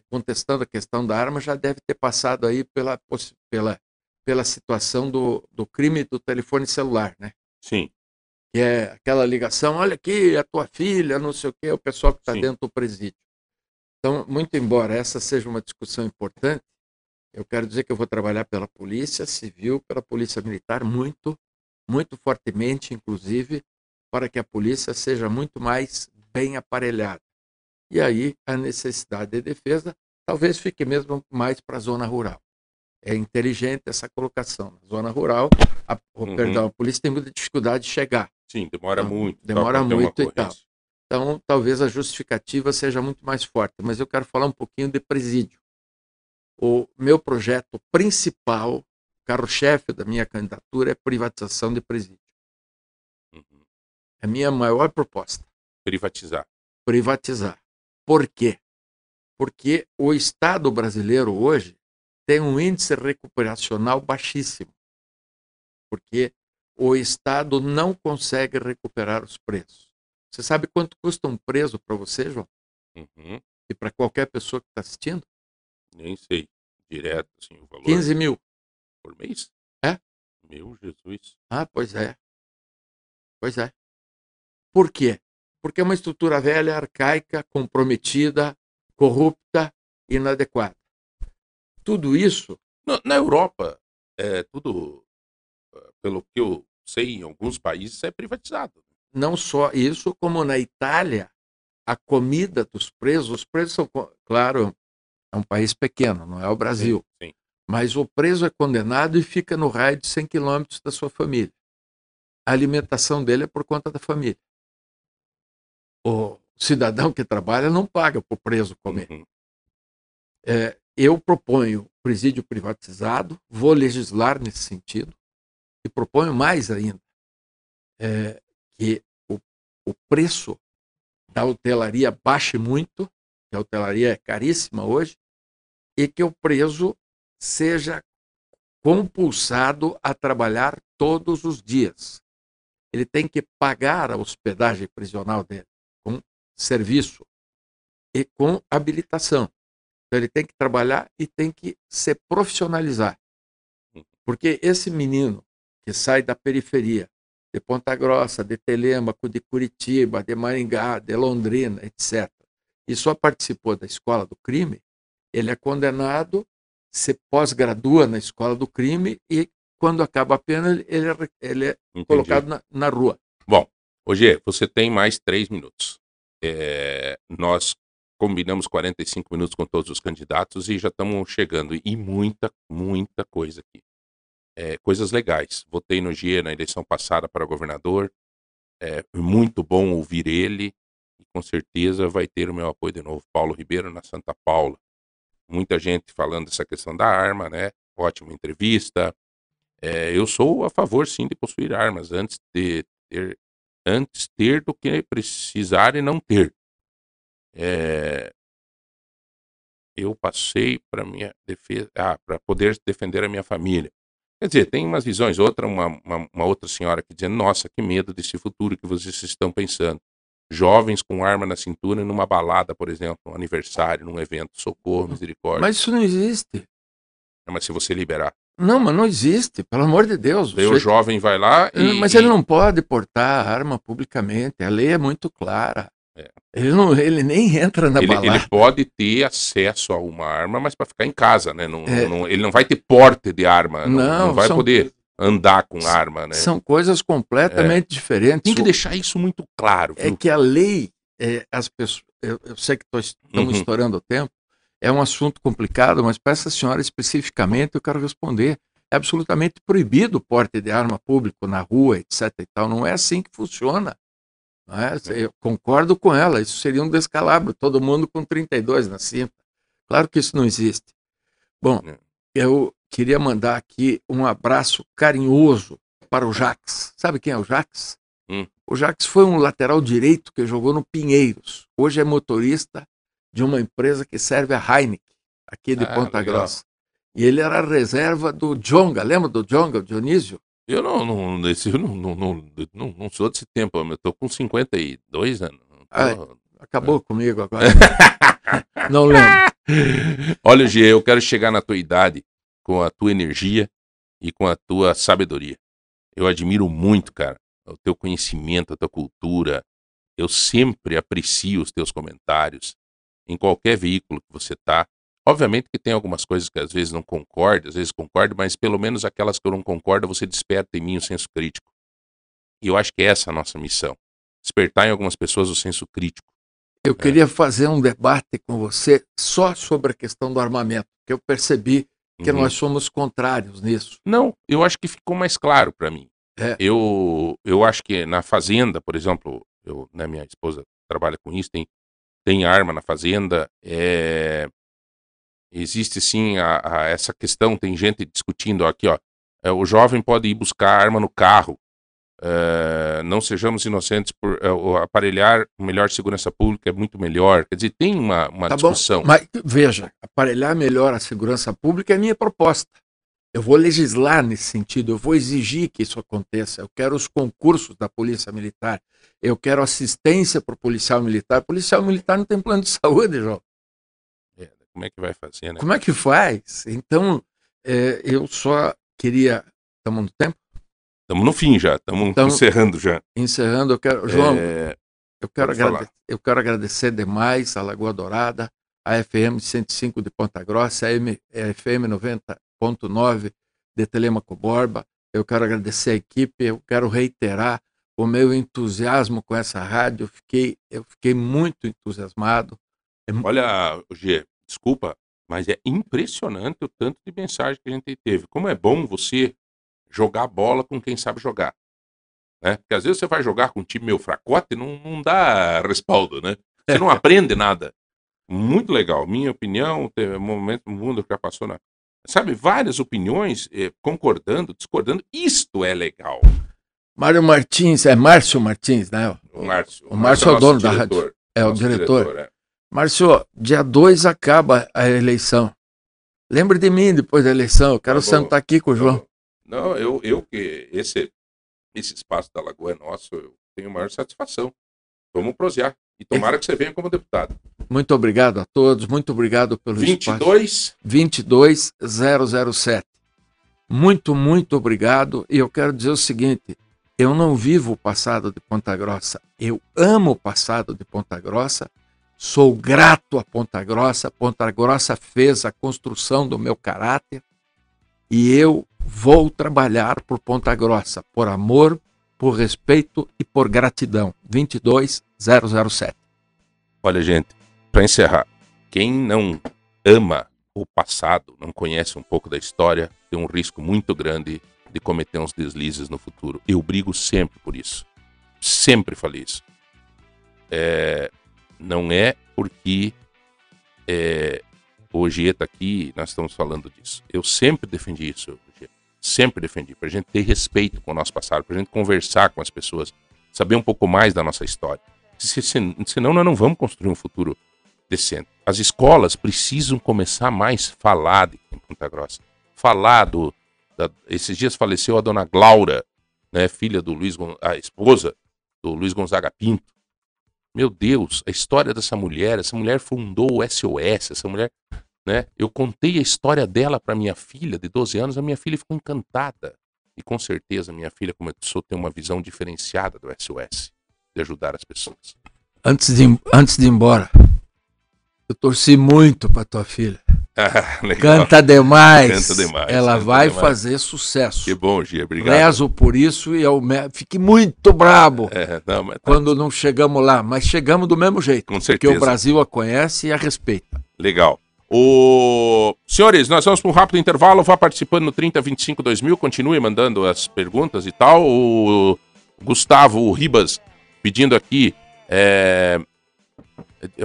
contestando a questão da arma já deve ter passado aí pela, pela, pela situação do, do crime do telefone celular, né? Sim. que é aquela ligação, olha aqui, a tua filha, não sei o quê, o pessoal que está dentro do presídio. Então, muito embora essa seja uma discussão importante, eu quero dizer que eu vou trabalhar pela Polícia Civil, pela Polícia Militar, muito, muito fortemente, inclusive, para que a polícia seja muito mais bem aparelhada. E aí, a necessidade de defesa talvez fique mesmo mais para a zona rural. É inteligente essa colocação. Na zona rural, a, Uhum. perdão, a polícia tem muita dificuldade de chegar. Sim, demora Então, muito. demora ter uma muito e tal. Então, talvez a justificativa seja muito mais forte, mas eu quero falar um pouquinho de presídio. O meu projeto principal, carro-chefe da minha candidatura, é privatização de presídio. Uhum. É a minha maior proposta, Privatizar. privatizar. Por quê? Porque o Estado brasileiro hoje tem um índice recuperacional baixíssimo. Porque o Estado não consegue recuperar os preços. Você sabe quanto custa um preso para você, João? Uhum. E para qualquer pessoa que está assistindo? Nem sei. Direto, assim, o valor 15 mil. por mês? É. Meu Jesus. Ah, pois é. Pois é. Por quê? Porque é uma estrutura velha, arcaica, comprometida, corrupta, inadequada. Tudo isso, Na, na Europa, é tudo, eh, pelo que eu sei, em alguns países é privatizado. Não só isso, como na Itália, a comida dos presos, os presos são, claro, é um país pequeno, não é o Brasil, Sim, sim. mas o preso é condenado e fica no raio de 100 quilômetros da sua família. A alimentação dele é por conta da família. O, o cidadão que trabalha não paga para o preso comer. Uhum. É, eu proponho presídio privatizado, vou legislar nesse sentido, e proponho mais ainda, é, que o, o preço da hotelaria baixe muito, que a hotelaria é caríssima hoje, e que o preso seja compulsado a trabalhar todos os dias. Ele tem que pagar a hospedagem prisional dele com serviço e com habilitação. Então ele tem que trabalhar e tem que se profissionalizar. Porque esse menino que sai da periferia, de Ponta Grossa, de Telêmaco, de Curitiba, de Maringá, de Londrina, etc., e só participou da escola do crime, ele é condenado, se pós-gradua na escola do crime e, quando acaba a pena, ele é, ele é colocado na, na, rua. Bom, hoje você tem mais três minutos. É, nós combinamos 45 minutos com todos os candidatos e já estamos chegando. E muita, muita coisa aqui. É, coisas legais. Votei no G na eleição passada para governador. É muito bom ouvir ele. E com certeza vai ter o meu apoio de novo. Paulo Ribeiro na Santa Paula. Muita gente falando dessa questão da arma, né? Ótima entrevista. É, eu sou a favor, sim, de possuir armas antes de ter, antes ter do que precisar e não ter. É, eu passei para minha defesa, ah, para poder defender a minha família. Quer dizer, tem umas visões, outra, uma, uma, uma, outra senhora que dizendo, nossa, que medo desse futuro que vocês estão pensando. Jovens com arma na cintura numa balada, por exemplo, um aniversário, num evento, socorro, misericórdia. Mas isso não existe. mas se você liberar. Não, mas não existe, pelo amor de Deus. Você... O jovem vai lá e... Mas ele não pode portar arma publicamente, a lei é muito clara. É. Ele, não, ele nem entra na ele, balada. Ele pode ter acesso a uma arma, mas para ficar em casa, né? Não, é. não, ele não vai ter porte de arma, não, não, não vai são, poder andar com arma, né? São coisas completamente é. diferentes. Tem que deixar isso muito claro. É viu? É que a lei, é, as pessoas, eu, eu sei que estamos uhum. estourando o tempo, é um assunto complicado, mas para essa senhora especificamente eu quero responder. É absolutamente proibido o porte de arma público na rua, etc. E tal. Não é assim que funciona. É? Eu concordo com ela, isso seria um descalabro, todo mundo com 32 na cinta. Claro que isso não existe. Bom, é. eu queria mandar aqui um abraço carinhoso para o Jax. Sabe quem é o Jax? Hum. O Jax foi um lateral direito que jogou no Pinheiros. Hoje é motorista de uma empresa que serve a Heineken, aqui de ah, Ponta legal. Grossa. E ele era reserva do Jonga, lembra do Jonga, o Dionísio? Eu não, não, não, não, não, não, sou desse tempo, eu tô com 52 anos. Tô... Ai, acabou é. comigo agora. não lembro. Olha, Gê, eu quero chegar na tua idade com a tua energia e com a tua sabedoria. Eu admiro muito, cara, o teu conhecimento, a tua cultura. Eu sempre aprecio os teus comentários em qualquer veículo que você tá. Obviamente que tem algumas coisas que às vezes não concordo, às vezes concordo, mas pelo menos aquelas que eu não concordo, você desperta em mim o senso crítico. E eu acho que essa é a nossa missão. Despertar em algumas pessoas o senso crítico. Eu é. queria fazer um debate com você só sobre a questão do armamento, que eu percebi que uhum. nós somos contrários nisso. Não, eu acho que ficou mais claro para mim. É. Eu, eu acho que na fazenda, por exemplo, eu, né, minha esposa trabalha com isso, tem, tem arma na fazenda, é, existe sim a, a essa questão, tem gente discutindo aqui, ó, é, o jovem pode ir buscar arma no carro, é, não sejamos inocentes por é, aparelhar melhor segurança pública é muito melhor. Quer dizer, tem uma, uma tá discussão. Bom, mas veja, aparelhar melhor a segurança pública é a minha proposta. Eu vou legislar nesse sentido, eu vou exigir que isso aconteça. Eu quero os concursos da Polícia Militar, eu quero assistência para o policial militar. O policial militar não tem plano de saúde, João. Como é que vai fazer, né? Como é que faz? Então, é, eu só queria. Estamos no tempo? Estamos no fim já, estamos encerrando já. Encerrando, eu quero. João, é... eu, quero agrade... eu quero agradecer demais a Lagoa Dourada, a FM 105 de Ponta Grossa, a, M... a FM 90.9 de Telemaco Borba. Eu quero agradecer a equipe, eu quero reiterar o meu entusiasmo com essa rádio. Eu fiquei, eu fiquei muito entusiasmado. É Olha, G, desculpa, mas é impressionante o tanto de mensagem que a gente teve. Como é bom você jogar bola com quem sabe jogar. Né? Porque às vezes você vai jogar com um time meio fracote e não, não dá respaldo, né? Você não aprende nada. Muito legal. Minha opinião, teve um momento no mundo que já passou na. Sabe, várias opiniões, eh, concordando, discordando. Isto é legal. Mário Martins, é Márcio Martins, né? O Márcio. O Márcio é o nosso dono da diretor. rádio. É o Nosso diretor. é. Márcio, dia 2 acaba a eleição. Lembre de mim depois da eleição. Eu quero Tá sentar aqui com o João. Não, eu, eu que esse, esse espaço da Lagoa é nosso, eu tenho maior satisfação. Vamos prosear. E tomara que você venha como deputado. Muito obrigado a todos. Muito obrigado pelo espaço. 22. 22007. Muito, muito obrigado. E eu quero dizer o seguinte: eu não vivo o passado de Ponta Grossa. Eu amo o passado de Ponta Grossa. Sou grato a Ponta Grossa. Ponta Grossa fez a construção do meu caráter. E eu vou trabalhar por Ponta Grossa, por amor, por respeito e por gratidão. 22007. Olha, gente, para encerrar, quem não ama o passado, não conhece um pouco da história, tem um risco muito grande de cometer uns deslizes no futuro. Eu brigo sempre por isso. Sempre falei isso. É, não é porque é, o está aqui, nós estamos falando disso. Eu sempre defendi isso, sempre defendi, para a gente ter respeito com o nosso passado, para a gente conversar com as pessoas, saber um pouco mais da nossa história. Se- se- Senão nós não vamos construir um futuro decente. As escolas precisam começar mais a falar de Ponta Grossa. Falar do. da- esses dias faleceu a dona Glaura, né, filha do Luiz, a esposa do Luiz Gonzaga Pinto. Meu Deus, a história dessa mulher, essa mulher fundou o SOS, essa mulher, né? Eu contei a história dela para minha filha de 12 anos, a minha filha ficou encantada. E com certeza minha filha começou a ter uma visão diferenciada do SOS, de ajudar as pessoas. Antes de, antes de ir embora, eu torci muito para tua filha. Ah. Canta demais. Canta demais, Ela canta vai demais. fazer sucesso. Que bom, Gia, obrigado. Rezo por isso e eu me... fiquei muito brabo É, não, mas tá- quando não chegamos lá, mas chegamos do mesmo jeito. com Porque certeza. o Brasil a conhece e a respeita. Legal. O... Senhores, nós vamos para um rápido intervalo. Vá participando no 3025 2000. Continue mandando as perguntas e tal. O Gustavo Ribas pedindo aqui, é,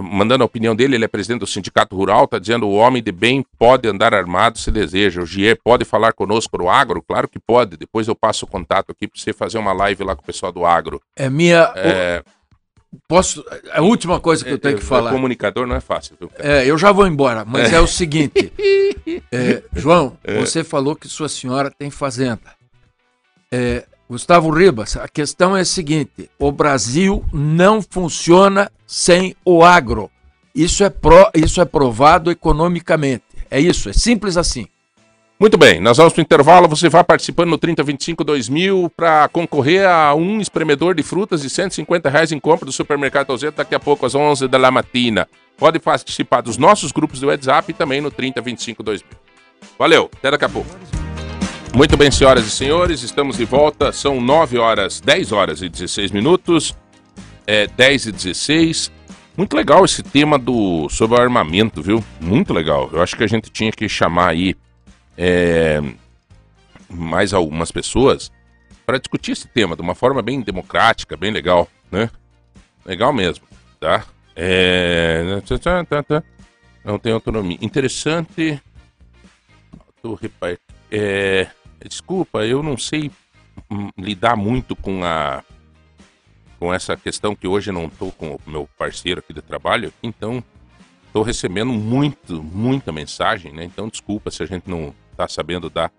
mandando a opinião dele. Ele é presidente do Sindicato Rural. Está dizendo: o homem de bem pode andar armado se deseja. O Gier pode falar conosco no agro? Claro que pode. Depois eu passo o contato aqui para você fazer uma live lá com o pessoal do agro. É minha. É, Posso. É a última coisa que eu tenho é, que falar. Comunicador não é fácil, viu? É, eu já vou embora, mas é, o seguinte. é, João, você falou que sua senhora tem fazenda. É, Gustavo Ribas, a questão é a seguinte: o Brasil não funciona sem o agro. Isso é, pro, isso é provado economicamente. É isso, é simples assim. Muito bem, nós vamos para o intervalo. Você vai participando no 3025 2000 para concorrer a um espremedor de frutas de 150 reais em compra do supermercado Alzeta daqui a pouco às 11 da matina. Pode participar dos nossos grupos do WhatsApp e também no 3025 2000. Valeu, até daqui a pouco. Muito bem, senhoras e senhores, estamos de volta. São 9 horas, 10 horas e 16 minutos. É 10 e 16. Muito legal esse tema do sobre armamento, viu? Muito legal. Eu acho que a gente tinha que chamar aí é, mais algumas pessoas para discutir esse tema de uma forma bem democrática, bem legal, né? Legal mesmo, tá? É. Não tem autonomia. Interessante. É, desculpa, eu não sei lidar muito com a com essa questão que hoje não tô com o meu parceiro aqui de trabalho, então estou recebendo muito, muita mensagem, né? Então desculpa se a gente não está sabendo dar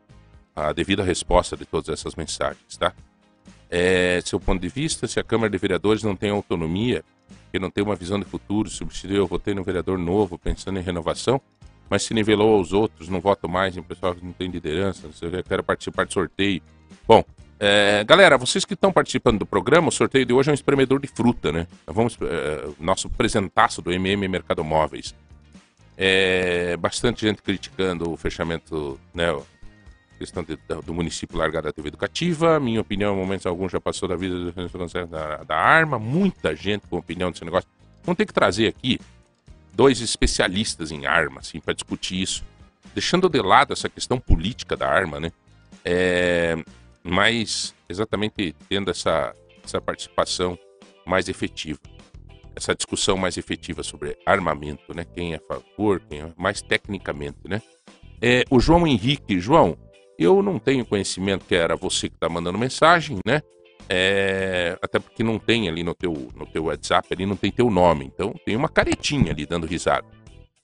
a devida resposta de todas essas mensagens, tá? É, seu ponto de vista, se a Câmara de Vereadores não tem autonomia, que não tem uma visão de futuro, substituiu, eu votei no vereador novo pensando em renovação, mas se nivelou aos outros, não voto mais em pessoal não tem liderança, não sei o eu quero participar de sorteio. Bom, é, galera, vocês que estão participando do programa, o sorteio de hoje é um espremedor de fruta, né? Vamos, é, nosso presentaço do MM Mercado Móveis. É, bastante gente criticando o fechamento, né? questão de- do município largar da TV educativa. Minha opinião, em momentos alguns, já passou da vida do da, da arma. Muita gente com opinião desse negócio. Vamos ter que trazer aqui dois especialistas em arma, assim, para discutir isso. Deixando de lado essa questão política da arma, né? É, mas exatamente tendo essa, essa participação mais efetiva. Essa discussão mais efetiva sobre armamento, né? Quem é a favor, quem é mais tecnicamente, né? É, o João Henrique, João, eu não tenho conhecimento que era você que está mandando mensagem, né? É, até porque não tem ali no teu, no teu WhatsApp, ali não tem teu nome. Então tem uma caretinha ali dando risada,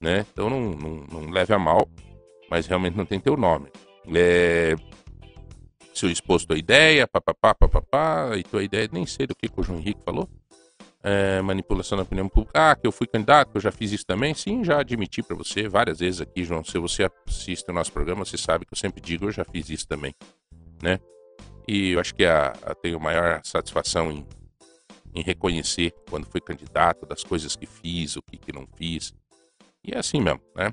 né? Então não, não, não leve a mal, mas realmente não tem teu nome. É, seu exposto a ideia, papapá, papapá, e tua ideia, nem sei do que, que o João Henrique falou. É, manipulação da opinião pública. Ah, que eu fui candidato, eu já fiz isso também. Sim, já admiti para você várias vezes aqui, João. Se você assiste o nosso programa, você sabe que eu sempre digo, eu já fiz isso também, né? E eu acho que a, a tenho maior satisfação em, em reconhecer quando fui candidato, das coisas que fiz, o que, que não fiz. E é assim mesmo, né?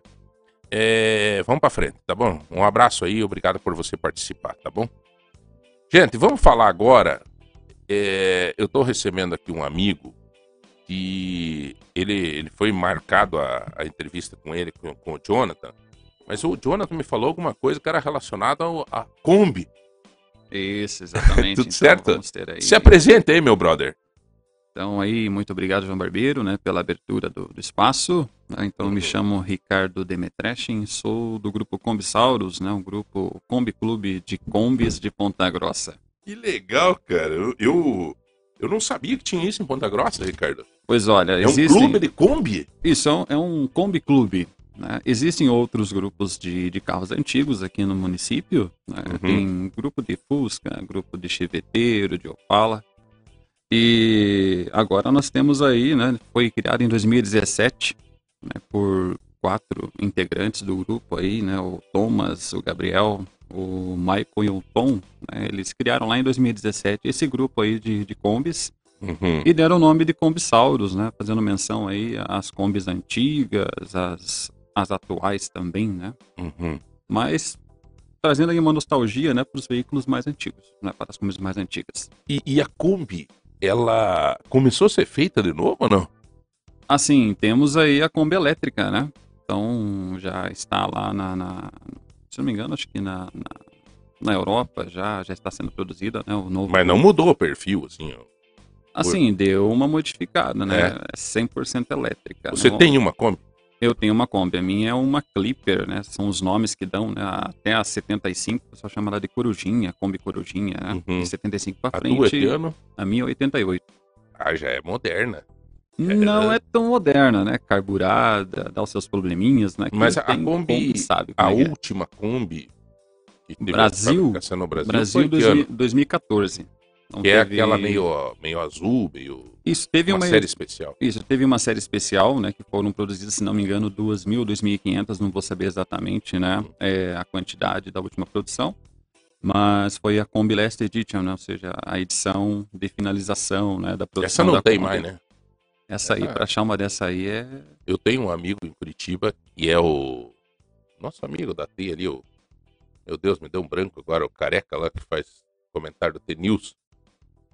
É, vamos para frente, tá bom? Um abraço aí, obrigado por você participar, tá bom? Gente, vamos falar agora. É, eu estou recebendo aqui um amigo que ele, ele foi marcado a, a entrevista com ele, com, com, o Jonathan, mas o Jonathan me falou alguma coisa que era relacionada à Kombi. Isso, exatamente. Tudo então, certo? Aí... Se apresente aí, meu brother. Então aí, muito obrigado, João Barbeiro, né, pela abertura do, do espaço. Né? Então me chamo Ricardo Demetreshin, sou do grupo Combisauros, né, um grupo Kombi Clube de Combis de Ponta Grossa. Que legal, cara. Eu, eu, eu não sabia que tinha isso em Ponta Grossa, Ricardo. Pois olha, é existem... um clube de Kombi? Isso, é um, é um Kombi Clube. Né? Existem outros grupos de, de carros antigos aqui no município. Né? Uhum. Tem grupo de Fusca, grupo de Cheveteiro, de Opala. E agora nós temos aí, né, foi criado em 2017 né, por quatro integrantes do grupo aí, né, o Thomas, o Gabriel, o Michael e o Tom, né, eles criaram lá em 2017 esse grupo aí de, de combis uhum. e deram o nome de Combisauros, né, fazendo menção aí às combis antigas, às, às atuais também, né, uhum. mas trazendo aí uma nostalgia, né, para os veículos mais antigos, né, para as combis mais antigas. E, e a Kombi, ela começou a ser feita de novo ou não? Assim, temos aí a Kombi elétrica, né? Então já está lá na, na se não me engano, acho que na, na, na, Europa já, já está sendo produzida, né? O novo. Mas não mudou o perfil, assim. Ó. Assim, deu uma modificada, né? É 100% elétrica. Você tem uma Kombi? Eu tenho uma Kombi. A minha é uma Clipper, né? São os nomes que dão, né? Até a 75, o pessoal chama ela de Corujinha, Kombi Corujinha, né? Uhum. De 75 pra frente. A tua é ano? A minha é 88. Ah, já é moderna. Não é tão moderna, né? Carburada, dá os seus probleminhas, né? Mas a Kombi, Kombi, sabe a é, é. última Kombi que Brasil, no Brasil, Brasil 2014. Não que é teve... é aquela meio, meio azul, meio. Isso, teve uma, uma, série especial. Isso, teve uma série especial, né? Que foram produzidas, se não me engano, 2.000, 2.500, não vou saber exatamente, né? Uhum. É, a quantidade da última produção. Mas foi a Kombi Last Edition, né? Ou seja, a edição de finalização, né? Da produção. Essa não tem Kombi. mais, né? Essa aí, para achar uma dessa aí é. Eu tenho um amigo em Curitiba que é o. Nosso amigo da T ali, o. Meu Deus, me deu um branco agora, o careca lá que faz comentário do T-News.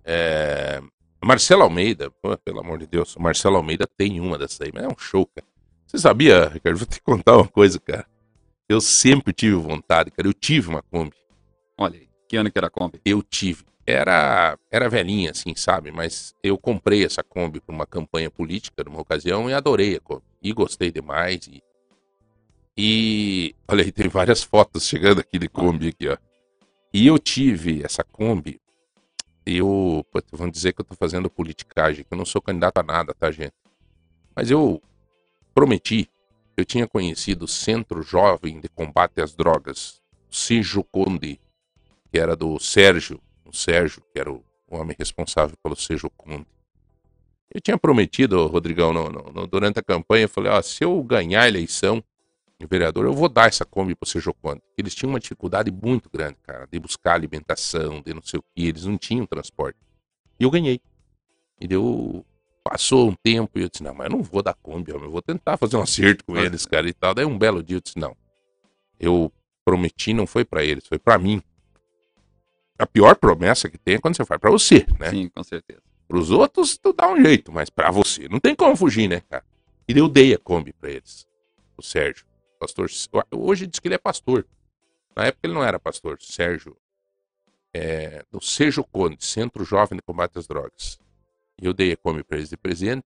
É... Marcelo Almeida, pô, pelo amor de Deus, o Marcelo Almeida tem uma dessas aí, mas é um show, cara. Você sabia, Ricardo? Vou te contar uma coisa, cara. Eu sempre tive vontade, cara. Eu tive uma Kombi. Olha aí, que ano que era a Kombi? Eu tive. Era, era velhinha, assim, sabe? Mas eu comprei essa Kombi para uma campanha política numa ocasião e adorei a Kombi. E gostei demais. E, e olha aí, tem várias fotos chegando aqui de Kombi aqui, ó. E eu tive essa Kombi eu, vão dizer que eu tô fazendo politicagem, que eu não sou candidato a nada, tá, gente? Mas eu prometi, eu tinha conhecido o Centro Jovem de Combate às Drogas, Sejo Conde, que era do Sérgio, o Sérgio, que era o homem responsável pelo Sejo Conde. Eu tinha prometido, Rodrigão, no, no, durante a campanha, eu falei, ó, se eu ganhar a eleição, vereador, eu vou dar essa Kombi pro seu Joconde. Eles tinham uma dificuldade muito grande, cara, de buscar alimentação, de não sei o que, eles não tinham transporte. E eu ganhei. E deu. Passou um tempo e eu disse, não, mas eu não vou dar Kombi, eu vou tentar fazer um acerto com eles, cara, e tal. Daí um belo dia eu disse, não. Eu prometi, não foi para eles, foi para mim. A pior promessa que tem é quando você faz para você, né? Sim, com certeza. Pros outros, tu dá um jeito, mas para você, não tem como fugir, né, cara? E eu dei a Kombi pra eles, o Sérgio. Pastor. Hoje diz que ele é pastor. Na época ele não era pastor. Sérgio. é, do Sejo Conde, Centro Jovem de Combate às Drogas. E eu dei a Kombi pra eles de presente,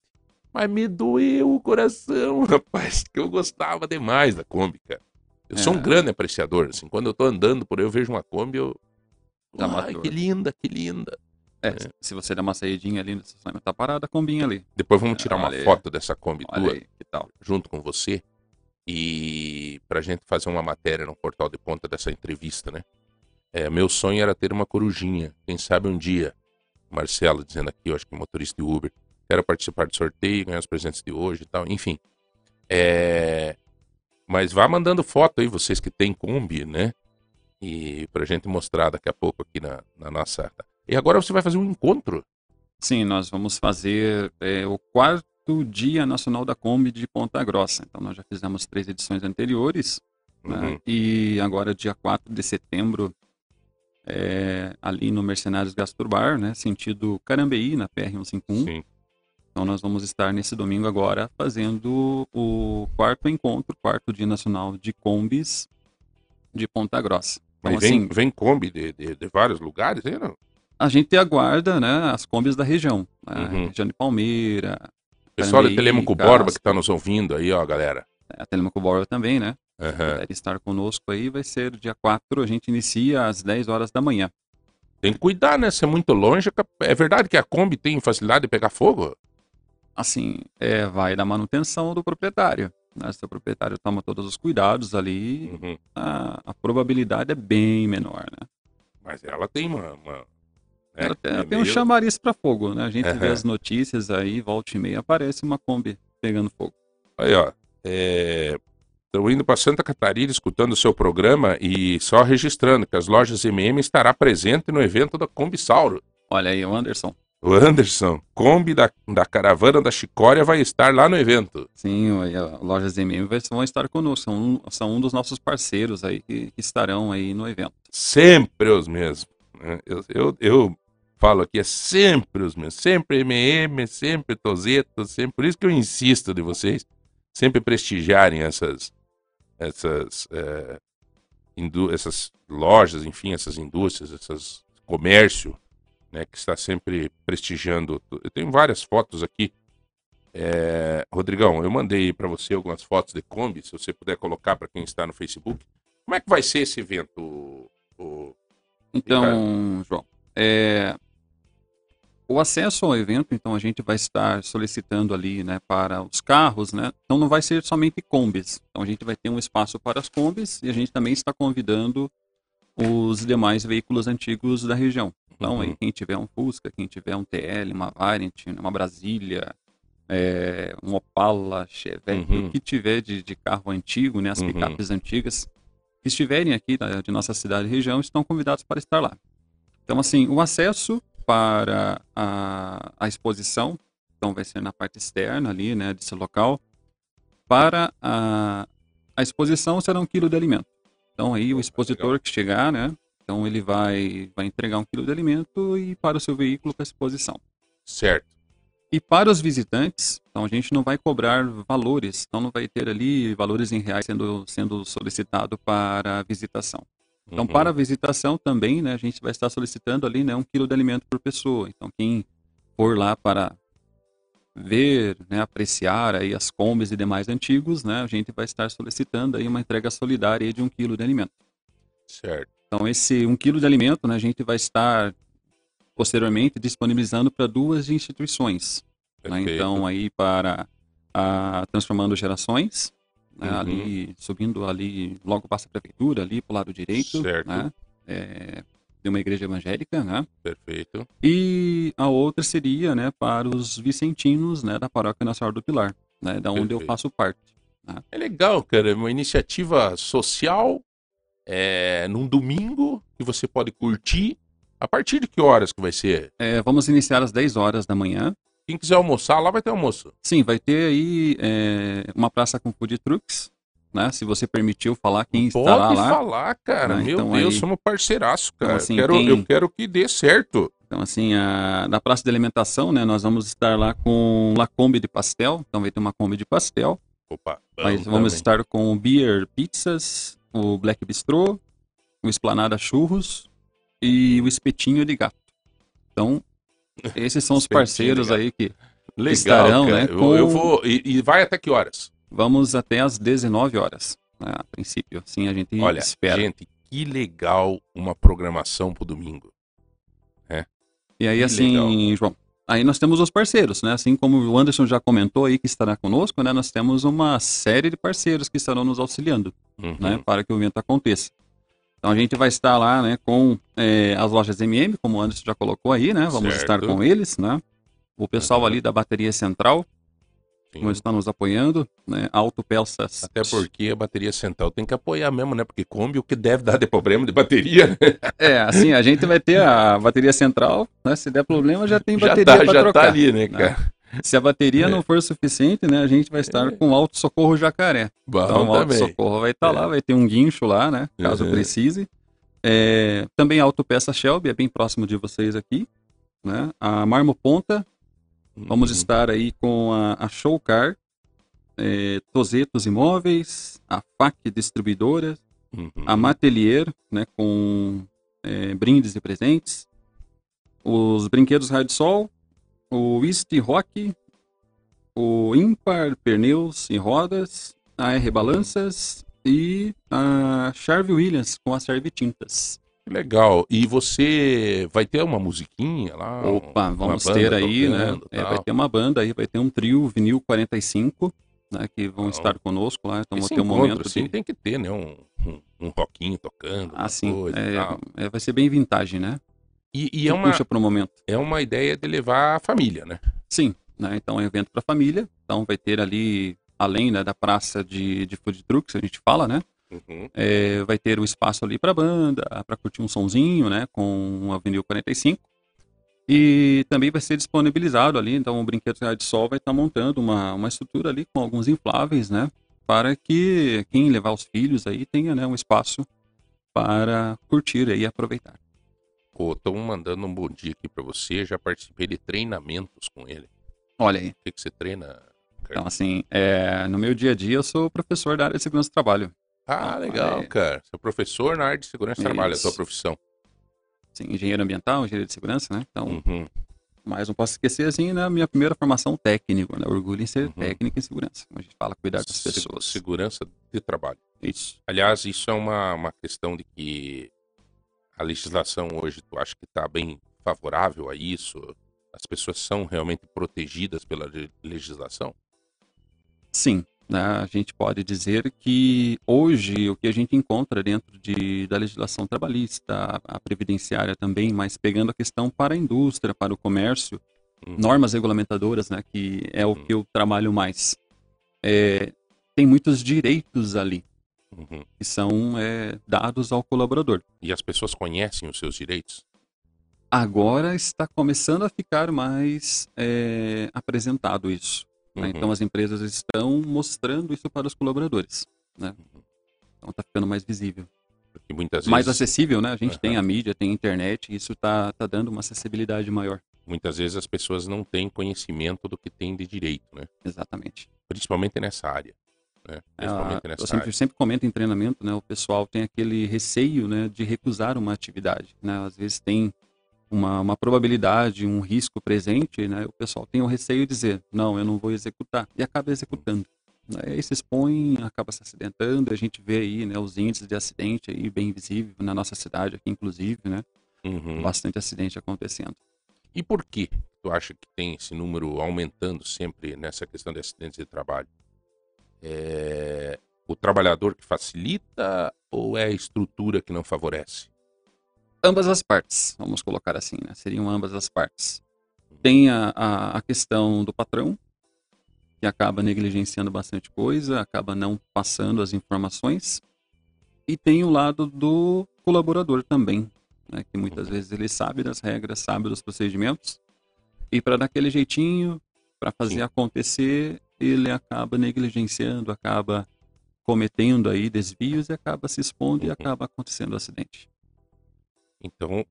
mas me doeu o coração, rapaz, que eu gostava demais da Kombi, cara. Eu sou um É. grande apreciador, assim, quando eu tô andando por aí, eu vejo uma Kombi, eu... Ai, que linda, que linda. É, se- se você der uma saidinha ali no estacionamento, tá parada a combinha ali. Depois vamos tirar uma Olha aí. foto dessa Kombi Olha tua, aí, junto com você, e pra gente fazer uma matéria no portal de ponta dessa entrevista, né? É, meu sonho era ter uma corujinha. Quem sabe um dia, Marcelo dizendo aqui, eu acho que motorista de Uber, quero participar do sorteio, ganhar os presentes de hoje e tal, enfim. É, mas vá mandando foto aí, vocês que têm Kombi, né? E pra gente mostrar daqui a pouco aqui na, na nossa. E agora você vai fazer um encontro. Sim, nós vamos fazer é, o quarto Dia Nacional da Kombi de Ponta Grossa. Então, nós já fizemos três edições anteriores. né? Uhum. E agora, dia 4 de setembro, é, ali no Mercenários Gasturbar, né? Sentido Carambeí, na PR-151. Sim. Então, nós vamos estar nesse domingo agora fazendo o quarto encontro, quarto Dia Nacional de Kombis de Ponta Grossa. Então, Mas vem, assim, vem Kombi de, de, de vários lugares, aí, não? a gente aguarda né, as Kombis da região. né? Uhum. Região de Palmeira, Pessoal Carambeí, Telemaco Borba que Casco. tá nos ouvindo aí, ó, galera. a Telemaco Borba também, né? Deve estar conosco aí, vai ser dia 4, a gente inicia às 10 horas da manhã. Tem que cuidar, né? Se é muito longe, é verdade que a Kombi tem facilidade de pegar fogo? Assim, é, vai da manutenção do proprietário. Né? Se o proprietário toma todos os cuidados ali, Uhum. a, a probabilidade é bem menor, né? Mas ela tem uma. uma Ela tem, é tem um meio- chamariz para fogo, né? A gente vê Aham. as notícias aí, volta e meia, aparece uma Kombi pegando fogo. Aí, ó. Estou indo para Santa Catarina escutando o seu programa e só registrando que as lojas MM estará presente no evento da Kombi Sauro. Olha aí, o Anderson. O Anderson, Kombi da, da caravana da Chicória vai estar lá no evento. Sim, o- a Lojas MM vão estar conosco, são um, são um dos nossos parceiros aí que, que estarão aí no evento. Sempre os mesmos. né? Eu, eu, eu falo aqui, é sempre os mesmos. Sempre MM, sempre Tozeto, sempre. Por isso que eu insisto de vocês sempre prestigiarem essas, essas, indú- essas lojas, enfim, essas indústrias, esses comércio, né, que está sempre prestigiando. Eu tenho várias fotos aqui. Eh, Rodrigão, eu mandei para você algumas fotos de Kombi, se você puder colocar para quem está no Facebook. Como é que vai ser esse evento? o- o- Então, João, é, o acesso ao evento, então a gente vai estar solicitando ali, né, para os carros, né? Então não vai ser somente combis. Então a gente vai ter um espaço para as combis e a gente também está convidando os demais veículos antigos da região. Então aí Uhum. quem tiver um Fusca, quem tiver um TL, uma Variant, uma Brasília, é, um Opala, Chevette, Uhum. o que tiver de, de carro antigo, né, as Uhum. picapes antigas, que estiverem aqui da- de nossa cidade e região estão convidados para estar lá. Então, assim, o acesso para a, a exposição, então vai ser na parte externa ali, né, desse local. Para a, a exposição será um quilo de alimento. Então, aí o expositor que chegar, né, então ele vai, vai entregar um quilo de alimento e para o seu veículo para a exposição. Certo. E para os visitantes, então a gente não vai cobrar valores, então não vai ter ali valores em reais sendo, sendo solicitado para a visitação. Então, Uhum. para a visitação também, né, a gente vai estar solicitando ali, né, um quilo de alimento por pessoa. Então, quem for lá para ver, né, apreciar aí as combis e demais antigos, né, a gente vai estar solicitando aí uma entrega solidária de um quilo de alimento. Certo. Então, esse um quilo de alimento, né, a gente vai estar posteriormente disponibilizando para duas instituições. né? Então, aí para a Transformando Gerações, né, Uhum. ali subindo ali, logo passa a prefeitura, ali para o lado direito, Certo. né? É, de uma igreja evangélica, né? Perfeito. E a outra seria, né, para os vicentinos, né, da Paróquia Nossa Senhora do Pilar, né, da onde eu Perfeito. faço parte. É legal, cara. É uma iniciativa social é, num domingo que você pode curtir. A partir de que horas que vai ser? É, vamos iniciar às 10 horas da manhã. Quem quiser almoçar, lá vai ter almoço. Sim, vai ter aí é, uma praça com food trucks, né? Se você permitiu falar quem estará Pode lá. falar, cara. Né, Meu então Deus, aí- somos parceiraço, cara. Então, assim, quero, quem- Eu quero que dê certo. Então, assim, a, na praça de alimentação, né? Nós vamos estar lá com La Kombi de pastel. Então, vai ter uma Kombi de pastel. Opa, Mas vamos também. estar com o Beer Pizzas, o Black Bistrô, o Esplanada Churros e o Espetinho de Gato. Então, esses são os parceiros aí que Legal, Estarão, cara. né, Eu, com- eu vou. E, e vai até que horas? vamos até às 19 horas, né, a princípio. Assim a gente Olha, espera. gente, que legal uma programação pro domingo. E aí, Que assim, legal. João, aí nós temos os parceiros, né? Assim como o Anderson já comentou aí que estará conosco, né? Nós temos uma série de parceiros que estarão nos auxiliando, Uhum. né? Para que o evento aconteça. Então a gente vai estar lá, né? Com eh, as lojas MM, como o Anderson já colocou aí, né? Vamos Certo. estar com eles, né? O pessoal Uhum. ali da bateria central Sim. vai estar nos apoiando, né? Autopeças. Até porque a bateria central tem que apoiar mesmo, né? Porque Kombi o que deve dar de problema de bateria, né? É, assim, a gente vai ter a bateria central, né? Se der problema, já tem já bateria tá, para já trocar. tá ali, né, cara? Se a bateria É. não for suficiente, né, a gente vai estar É. com o Auto Socorro Jacaré. Bom Então, o também. Socorro vai estar É. lá, vai ter um guincho lá, né, caso Uhum. precise. É, também a Autopeça Shelby, é bem próximo de vocês aqui. Né? A Marmo Ponta, vamos Uhum. estar aí com a, a Showcar, é, Tozetos Imóveis, a FAC Distribuidora, Uhum. a Matelier, né, com é, brindes e presentes, os brinquedos Raio de Sol, o East Rock, o Impar Pneus e Rodas, a R Balanças e a Charve Williams com a Serve Tintas. Legal. E você vai ter uma musiquinha lá? Opa, vamos ter aí, né? tocando, é, tal? vai ter uma banda aí, vai ter um trio vinil 45, né, que vão Legal. estar conosco lá, então Esse ter um momento assim, de... tem que ter, né? Um, um, um rockinho tocando, Assim, coisa é, é, vai ser bem vintage, né? E, e é, uma, puxa pro momento. é uma ideia de levar a família, né? Sim, né? Então é um evento para família. Então vai ter ali, além né, da praça de, de food trucks, a gente fala, né? Uhum. É, vai ter o espaço ali para banda, para curtir um sonzinho, né? Com um Avenil 45. E também vai ser disponibilizado ali, então o Brinquedo de Sol vai estar montando uma, uma estrutura ali com alguns infláveis, né? Para que quem levar os filhos aí tenha né, um espaço para curtir e aproveitar. Estão mandando um bom dia aqui pra você. Já participei de treinamentos com ele. Olha aí. O que, que você treina? Então, assim, é, no meu dia a dia eu sou professor da área de segurança do trabalho. Ah, legal, cara. Você é professor na área de segurança do trabalho, é a sua profissão. Assim, engenheiro ambiental, engenheiro de segurança, né? Então, Uhum. mas não posso esquecer, assim, na minha primeira formação técnica, né? Orgulho em ser Uhum. técnico em segurança. Como a gente fala, cuidar das Se- pessoas. Segurança de trabalho. Isso. Aliás, isso é uma, uma questão de que a legislação hoje, tu acha que está bem favorável a isso? As pessoas são realmente protegidas pela le- legislação? Sim, né? a gente pode dizer que hoje o que a gente encontra dentro de, da legislação trabalhista, a, a previdenciária também, mas pegando a questão para a indústria, para o comércio, Uhum. normas regulamentadoras, né, que é o Uhum. que eu trabalho mais, é, tem muitos direitos ali Uhum. que são é, dados ao colaborador. E as pessoas conhecem os seus direitos? Agora está começando a ficar mais é, apresentado isso. né? Uhum. Então as empresas estão mostrando isso para os colaboradores. Né? Uhum. Então está ficando mais visível. Muitas Mais vezes, acessível, né? A gente tem a mídia, tem a internet, e isso está tá dando uma acessibilidade maior. muitas vezes as pessoas não têm conhecimento do que tem de direito, né? Exatamente. Principalmente nessa área. Né? Principalmente nessa eu sempre, área. sempre comento em treinamento, né? O pessoal tem aquele receio, né? De recusar uma atividade, né? Às vezes tem uma, uma probabilidade, um risco presente, né? O pessoal tem o receio de dizer, não, eu não vou executar. E acaba executando. Né? Aí se expõe, acaba se acidentando. A gente vê aí, né? Os índices de acidente aí bem visível na nossa cidade aqui, inclusive, né? Uhum. Bastante acidente acontecendo. E por que tu acha que tem esse número aumentando sempre nessa questão de acidentes de trabalho? É o trabalhador que facilita ou é a estrutura que não favorece? ambas as partes, vamos colocar assim, né? Seriam ambas as partes. Tem a, a, a questão do patrão, que acaba negligenciando bastante coisa, acaba não passando as informações. E tem o lado do colaborador também, né? que muitas vezes ele sabe das regras, sabe dos procedimentos, e para dar aquele jeitinho, para fazer Sim. acontecer, ele acaba negligenciando, acaba cometendo aí desvios e acaba se expondo e Uhum. acaba acontecendo o acidente. Então,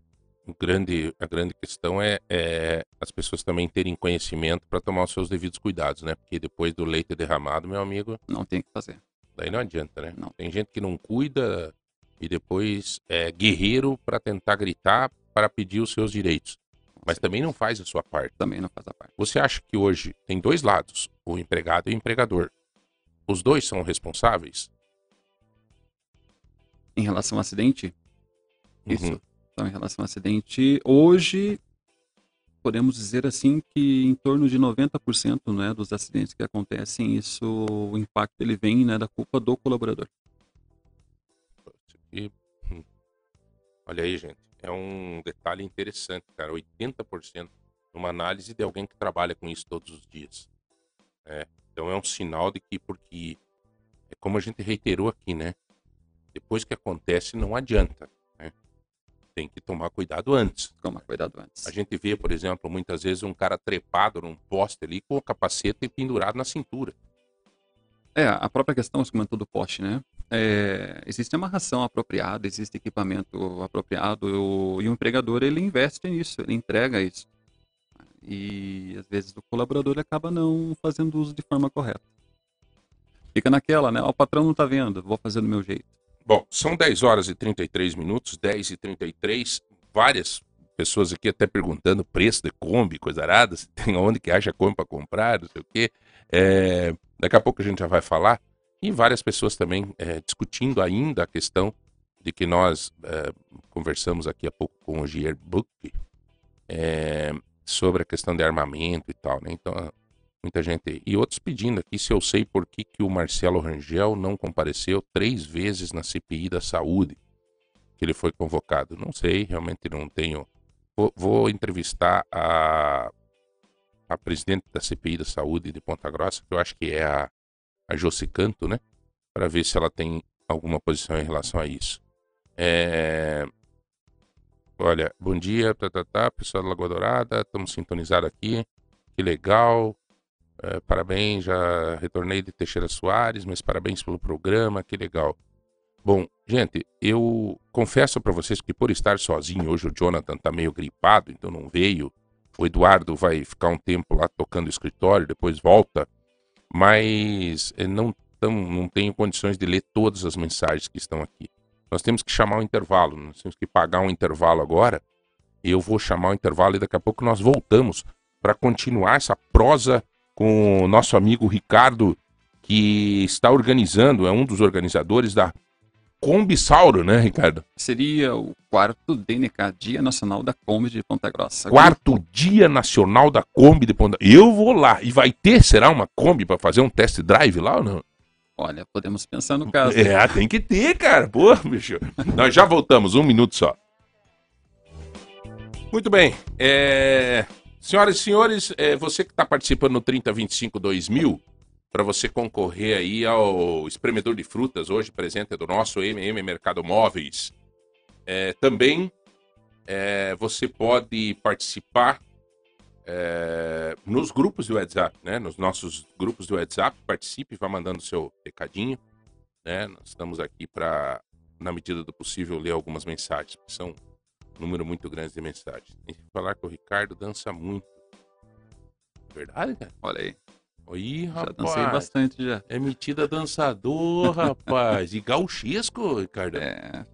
grande, a grande questão é, é as pessoas também terem conhecimento para tomar os seus devidos cuidados, né? Porque depois do leite derramado, meu amigo, Não tem o que fazer. daí não adianta, né? Não. Tem gente que não cuida e depois é guerreiro para tentar gritar para pedir os seus direitos. Mas também não faz a sua parte. Também não faz a parte. Você acha que hoje tem dois lados, o empregado e o empregador. Os dois são responsáveis? Em relação ao acidente? Isso. Uhum. Então, em relação ao acidente, hoje podemos dizer assim que em torno de 90% né, dos acidentes que acontecem, isso, o impacto ele vem né, da culpa do colaborador. E, hum, olha aí, gente, é um detalhe interessante, cara. 80% numa análise de alguém que trabalha com isso todos os dias. É, então é um sinal de que, porque é como a gente reiterou aqui, né? Depois que acontece, não adianta. Né? Tem que tomar cuidado antes. Tomar cuidado antes. A gente vê, por exemplo, muitas vezes um cara trepado num poste ali com o capacete pendurado na cintura. É, a própria questão, você comentou do poste, né? É, existe amarração apropriada, existe equipamento apropriado e o empregador ele investe nisso, ele entrega isso. E às vezes o colaborador acaba não fazendo uso de forma correta. Fica naquela, né? O patrão não tá vendo, vou fazer do meu jeito. Bom, são 10 horas e 33 minutos, 10 e 33. Várias pessoas aqui até perguntando preço de Kombi, coisa arada, se tem onde que acha Kombi para comprar, não sei o quê. É, daqui a pouco a gente já vai falar. E várias pessoas também é, discutindo ainda a questão de que nós é, conversamos aqui há pouco com o Gier Buck é, sobre a questão de armamento e tal, né? Então, muita gente. E outros pedindo aqui se eu sei por que, que o Marcelo Rangel não compareceu três vezes na CPI da saúde que ele foi convocado. Não sei, realmente não tenho. Vou, vou entrevistar a, a presidente da CPI da saúde de Ponta Grossa, que eu acho que é a a Josi Canto, né? Para ver se ela tem alguma posição em relação a isso. É... Olha, bom dia, tá, tá, tá, pessoal da Lagoa Dourada, estamos sintonizados aqui. Que legal. É, parabéns, já retornei de Teixeira Soares, mas parabéns pelo programa, que legal. Bom, gente, eu confesso para vocês que por estar sozinho, hoje o Jonathan tá meio gripado, então não veio. O Eduardo vai ficar um tempo lá tocando o escritório, depois volta mas eh, não, tão, não tenho condições de ler todas as mensagens que estão aqui. Nós temos que chamar um intervalo, nós temos que pagar um intervalo agora. Eu vou chamar o intervalo e daqui a pouco nós voltamos para continuar essa prosa com o nosso amigo Ricardo, que está organizando, é um dos organizadores da Combisauro, né, Ricardo? Seria o quarto DNK, Dia Nacional da Kombi de Ponta Grossa. Quarto Dia Nacional da Kombi de Ponta Eu vou lá. E vai ter, será, uma Kombi para fazer um test drive lá ou não? Olha, podemos pensar no caso. É, tem que ter, cara. Pô, bicho. Nós já voltamos, um minuto só. Muito bem. É... Senhoras e senhores, é, você que está participando no 3025 2000, para você concorrer aí ao espremedor de frutas, hoje presente do nosso MM Mercado Móveis. É, também é, você pode participar é, nos grupos do WhatsApp, né? Nos nossos grupos do WhatsApp, participe, vá mandando seu recadinho, né? Nós estamos aqui para, na medida do possível, ler algumas mensagens, que são um número muito grande de mensagens. Tem que falar que o Ricardo dança muito. Verdade, cara? Olha aí. Ih, Já rapaz. dancei bastante já. É metida dançador, rapaz. E gauchesco, Ricardo. É,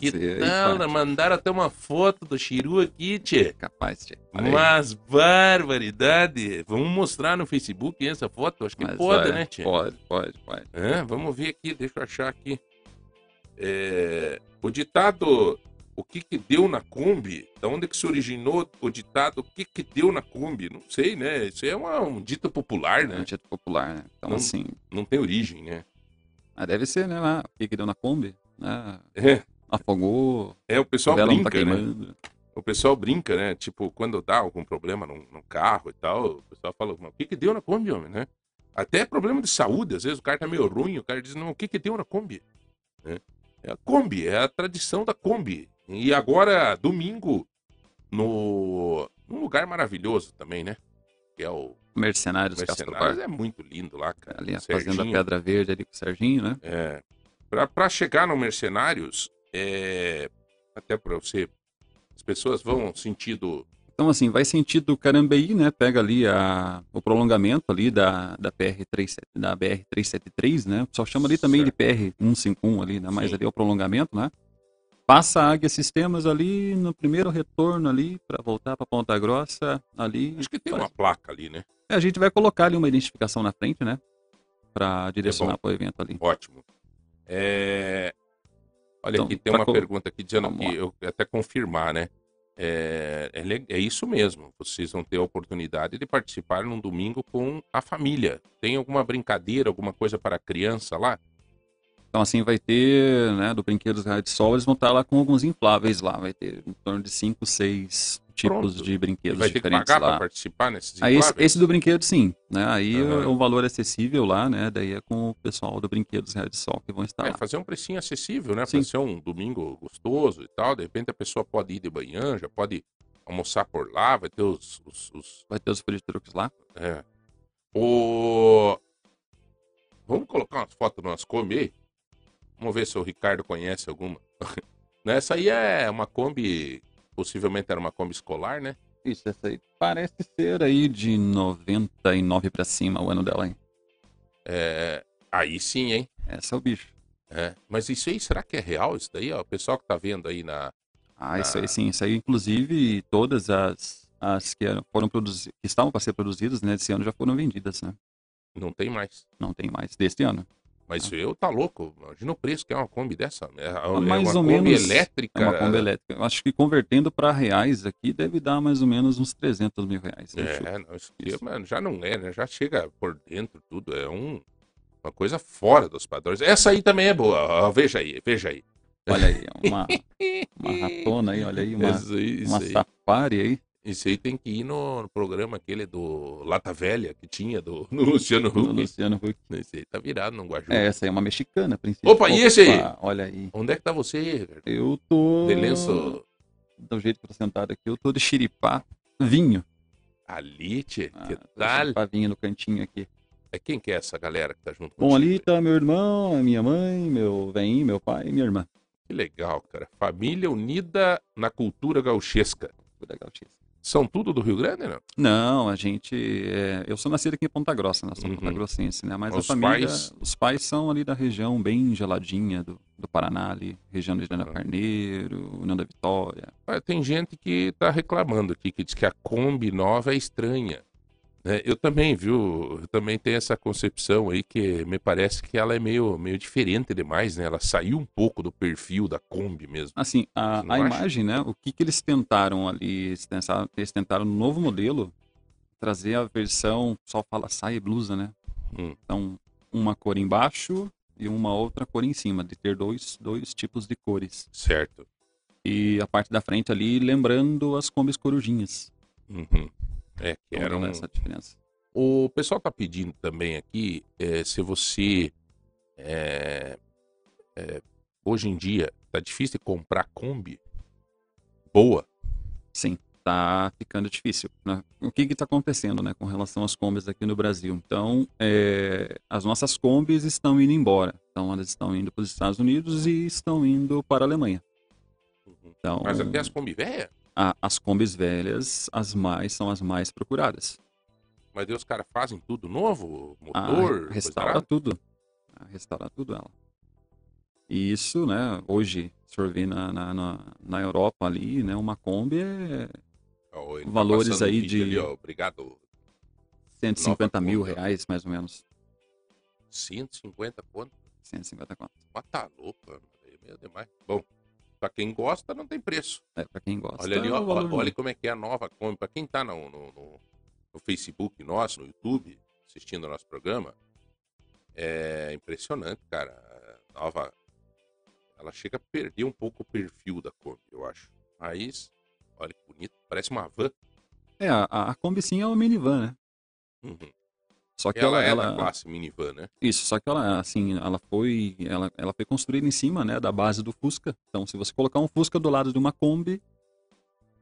que tal? parte. Mandaram até uma foto do Chiru aqui, tchê. Capaz. Olha aí. Mas barbaridade. Vamos mostrar no Facebook essa foto? Acho que Mas pode, olha, né, tchê? Pode, pode, pode. É, vamos ver aqui, deixa eu achar aqui. É, o ditado o que que deu na Kombi? Da onde que se originou o ditado o que que deu na Kombi? Não sei, né? Isso é uma- um dito popular, É um né? título popular, né? Então, Não- assim, Não tem origem, né? ah, deve ser, né? Lá, o que que deu na Kombi, né? É, Afogou, é o pessoal tá brinca, né? queimando. O pessoal brinca, né? Tipo, quando dá algum problema num, num carro e tal, o pessoal fala, "Mas o que que deu na Kombi, homem, né? Até problema de saúde, às vezes o cara tá meio ruim, o cara diz, não, o que que deu na Kombi? Né? É a Kombi, é a tradição da Kombi. E agora, domingo, no num lugar maravilhoso também, né? Que é o Mercenários, Mercenários, é muito lindo lá, cara. Ali a. Fazenda Pedra Verde ali com o Serginho, né? É, pra, pra chegar no Mercenários, é, até pra você, as pessoas vão sentido Então, assim, vai sentido Carambeí, né? Pega ali a, o prolongamento ali da, da PR-3, da BR-373, né? O pessoal chama ali também de PR-151 ali, né? Mas Sim. ali é o prolongamento, né? Passa a Águia Sistemas ali no primeiro retorno ali para voltar para Ponta Grossa ali. Acho que tem uma placa ali, né? É, A gente vai colocar ali uma identificação na frente, né? Para É direcionar bom. para o evento ali. Ótimo. É, Olha Então, aqui, tem uma co- pergunta aqui dizendo Vamos que lá. eu até confirmar, né? É, é, é isso mesmo. Vocês vão ter a oportunidade de participar num domingo com a família. Tem alguma brincadeira, alguma coisa para a criança lá? Então assim vai ter, né, do Brinquedos Raio de Sol, eles vão estar lá com alguns infláveis lá, vai ter em torno de 5, 6 tipos Pronto. de brinquedos vai ter que diferentes pagar lá. participar nesses Aí esse, infláveis? esse do brinquedo sim, né? Aí Aham. é um valor acessível lá, né? Daí é com o pessoal do Brinquedos Raio de Sol que vão estar É, lá. fazer um precinho acessível, né? Sim. ser um domingo gostoso e tal. De repente a pessoa pode ir de manhã, já pode almoçar por lá, vai ter os- os- os Vai ter os trucks lá. É. O... Vamos colocar umas fotos Kombi aí? Vamos ver se o Ricardo conhece alguma. Essa aí é uma Kombi, possivelmente era uma Kombi escolar, né? Isso, essa aí parece ser aí de 99 pra cima o ano dela, hein? É... Aí sim, hein? Essa é o bicho. É. Mas isso aí, será que é real isso daí? Ó? O pessoal que tá vendo aí na... Ah, isso Ah. aí sim, isso aí inclusive todas as, as que foram produzidas, que estavam para ser produzidas, né, desse ano já foram vendidas, né? Não tem mais. Não tem mais deste ano. Mas eu tá louco. Imagina o preço que é uma Kombi dessa. É, é mais uma ou Kombi menos elétrica. É uma Kombi elétrica. Acho que convertendo para reais aqui deve dar mais ou menos uns 300 mil reais. chuto. É, não, isso aqui, Isso. mano, já não é, né? Já chega por dentro tudo. É um, uma coisa fora dos padrões. Essa aí também é boa. veja aí, veja aí. Olha aí, uma, uma ratona aí, olha aí, uma, isso isso uma aí. safari aí. Isso aí tem que ir no, programa aquele do Lata Velha que tinha do no Luciano do Huck. Luciano Huck. Esse aí tá virado no Guaju. É, essa aí é uma mexicana, princípio. Opa, e esse aí? Olha aí. Onde é que tá você, Ricardo? Eu tô. De lenço Do jeito que eu tô sentado aqui, eu tô de xiripá vinho. ali, tchê? Ah, que tal? xiripá vinho no cantinho aqui. É quem que é essa galera que tá junto Bom, contigo? ali tá meu irmão, a minha mãe, meu velhinho, meu pai e minha irmã. Que legal, cara. Família unida na cultura gauchesca. Legal, X. São tudo do Rio Grande, não? Não, a gente. é, eu sou nascido aqui em Ponta Grossa, né? Sou Uhum. Ponta Grossense, né? Mas Os a família. pais? Os pais são ali da região bem geladinha do, do Paraná, ali, região de Jana Ah. Carneiro, União da Vitória. Ah, Tem gente que tá reclamando aqui, que diz que a Kombi nova é estranha. Né? eu também, viu? Eu também tenho essa concepção aí que me parece que ela é meio, meio diferente demais, né? Ela saiu um pouco do perfil da Kombi mesmo. Assim, a, a imagem, né? O que, que eles tentaram ali? Eles tentaram, eles tentaram no novo modelo trazer a versão, pessoal fala saia e blusa, né? Hum. Então, uma cor embaixo e uma outra cor em cima, de ter dois, dois tipos de cores. Certo. E a parte da frente ali, lembrando as combis corujinhas. Uhum. É, que Então, era um... essa diferença. O pessoal tá pedindo também aqui é, se você. é, é, hoje em dia, tá difícil de comprar Kombi boa. Sim, tá ficando difícil. né? O que que tá acontecendo, né, com relação às combis aqui no Brasil? Então, é, as nossas combis estão indo embora. Então, elas estão indo para os Estados Unidos e estão indo para a Alemanha. Então, Mas até as Kombi velhas. A- as combis velhas, as mais são as mais procuradas. Mas daí os caras fazem tudo novo? Ah, Motor? coisa restaura tudo. Ah, Restaura tudo ela. E isso, né, hoje, se for ver na, na, na, na Europa ali, né, uma Kombi é ele tá valores aí de- ali, ó, Obrigado. 150 Nova mil ó. reais, mais ou menos. 150 quanto? 150 conto. Mas tá louco, mano. É meio demais. Bom, pra quem gosta, não tem preço. É, pra quem gosta. Olha ali, é ó, o valor ó, olha como é que é a nova Kombi. Pra quem tá no, no, no- no Facebook nosso, no YouTube, assistindo o nosso programa, é impressionante, cara. A Nova. Ela chega a perder um pouco o perfil da Kombi, eu acho. Mas, olha que bonito. Parece uma van. É, a, a Kombi sim é uma minivan, né? Uhum. Só que Ela, ela, é ela, classe minivan, né? isso, só que ela assim, ela foi, ela, ela foi construída em cima, né, da base do Fusca. Então, se você colocar um Fusca do lado de uma Kombi,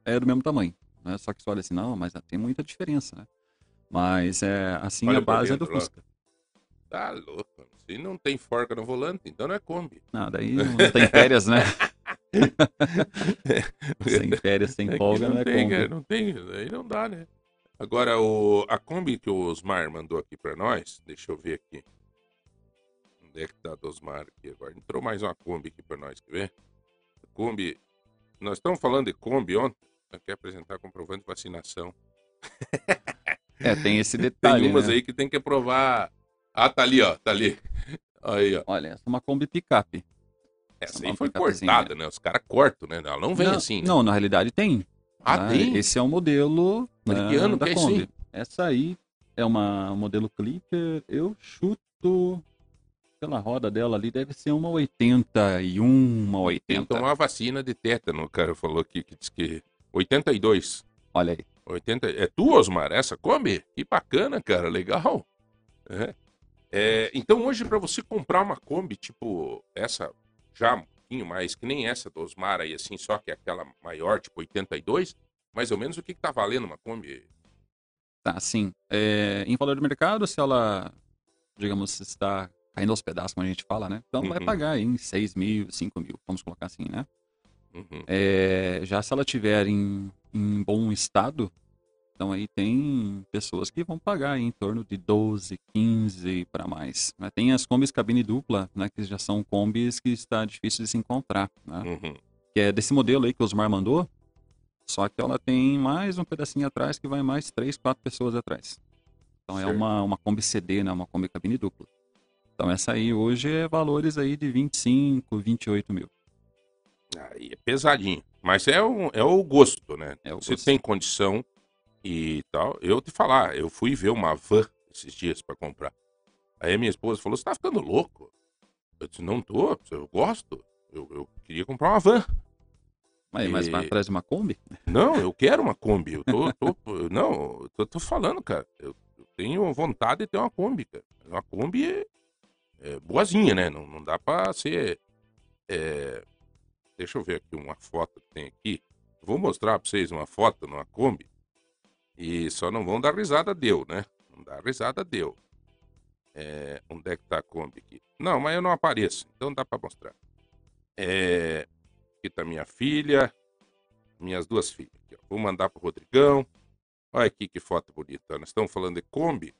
é do mesmo tamanho, né? Só que você olha assim, não, mas tem muita diferença, né? Mas é assim Olha a base é do dentro lá. Fusca. Tá louco. Se não tem forca no volante, então não é Kombi. Não, daí não, não tem férias, né? sem férias, sem É folga, não é tem, Kombi. cara, não tem, aí não dá, né? Agora, o, a Kombi que o Osmar mandou aqui pra nós, deixa eu ver aqui. Onde é que tá do Osmar aqui agora? Entrou mais uma Kombi aqui pra nós, quer ver? Kombi. Nós estamos falando de Kombi ontem. Quer apresentar comprovante de vacinação. É, tem esse detalhe. Tem umas né? aí que tem que provar. Ah, tá ali, ó. Tá ali. Aí, ó. Olha, essa é uma Kombi picape. Essa uma aí foi cortada, né? Os caras cortam, né? Ela não vem não, assim. né? Não, na realidade tem. Ah, né? tem? Esse é o modelo Mas né, que ano que é isso? Essa aí é uma um modelo Clipper. Eu chuto pela roda dela ali, deve ser uma 81, uma Tem que 80. tomar a vacina de tétano, o cara falou aqui, que diz que 82. Olha aí. 80. É tu, Osmar, essa Kombi? Que bacana, cara, legal. É. É, então hoje para você comprar uma Kombi, tipo essa, já um pouquinho mais, que nem essa do Osmar aí, assim, só que é aquela maior, tipo 82, mais ou menos o que, que tá valendo uma Kombi? Tá, assim, é, em valor de mercado, se ela, digamos, está caindo aos pedaços, como a gente fala, né? Então vai Uhum. pagar aí em 6 mil, 5 mil, vamos colocar assim, né? Uhum. É, já se ela tiver em, em bom estado, então aí tem pessoas que vão pagar em torno de 12, 15 para mais. né? Tem as combis cabine dupla, né? Que já são combis que está difícil de se encontrar, né? Uhum. Que é desse modelo aí que o Osmar mandou, só que ela tem mais um pedacinho atrás que vai mais 3, 4 pessoas atrás. Então é Certo. uma, uma Kombi CD, né? Uma Kombi cabine dupla. Então essa aí hoje é valores aí de 25, 28 mil. Aí é pesadinho. Mas é o, é o gosto, né? É o Você gosto. tem condição e tal. Eu te falar, eu fui ver uma van esses dias pra comprar. Aí minha esposa falou: Você tá ficando louco? Eu disse: Não tô, eu gosto. Eu, eu queria comprar uma van. Mas, mas vai E- atrás de uma Kombi? Não, eu quero uma Kombi. Eu tô, tô- não, eu tô, tô falando, cara. Eu, eu tenho vontade de ter uma Kombi, cara. Uma Kombi é, é boazinha, né? Não, não dá pra ser. é, deixa eu ver aqui uma foto que tem aqui. Vou mostrar pra vocês uma foto numa Kombi. E só não vão dar risada, deu, né? Não dá risada, deu. É, onde é que tá a Kombi aqui? Não, mas eu não apareço, então dá pra mostrar. É, aqui tá minha filha, minhas duas filhas. Aqui. Vou mandar pro Rodrigão. Olha aqui que foto bonita. Nós estamos falando de Kombi.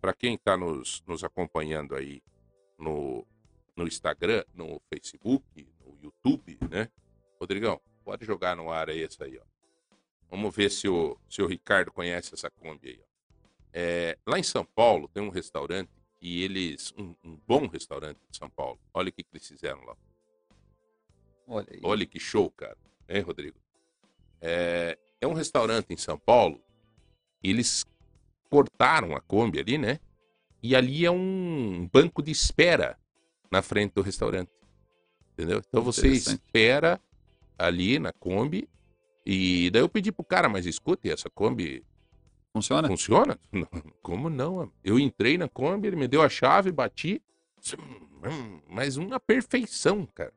Para quem está nos, nos acompanhando aí no, no Instagram, no Facebook, no YouTube, né? Rodrigão, pode jogar no ar aí essa aí, ó. Vamos ver se o, se o Ricardo conhece essa Kombi aí, ó. É, lá em São Paulo tem um restaurante e eles. Um, um bom restaurante de São Paulo. Olha o que, que eles fizeram lá. Olha aí. Olha que show, cara. Hein, Rodrigo? É, é um restaurante em São Paulo. Eles cortaram a Kombi ali, né? E ali é um banco de espera na frente do restaurante. Entendeu? Então você espera ali na Kombi. E daí eu pedi pro cara, mas escute, essa Kombi Funciona? Funciona? Não, Como não? Eu entrei na Kombi, ele me deu a chave, bati. Mas uma perfeição, cara.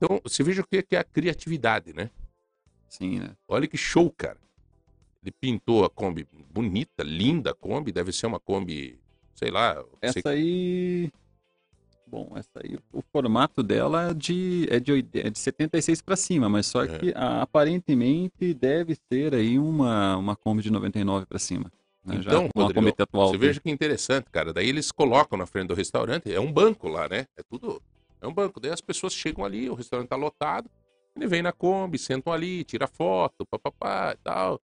Então, você veja o que que é a criatividade, né? Sim, né? Olha que show, cara. Ele pintou a Kombi bonita, linda a Kombi. Deve ser uma Kombi, sei lá. sei- Essa aí. Bom, essa aí, o formato dela é de, é de, é de 76 para cima, mas só É. que aparentemente deve ser aí uma, uma Kombi de 99 para cima. né? Já Então, a Rodrigo, atual. Você veja que interessante, cara. Daí eles colocam na frente do restaurante, é um banco lá, né? É tudo. É um banco. Daí as pessoas chegam ali, o restaurante tá lotado, ele vem na Kombi, sentam ali, tira foto, papapá e tal.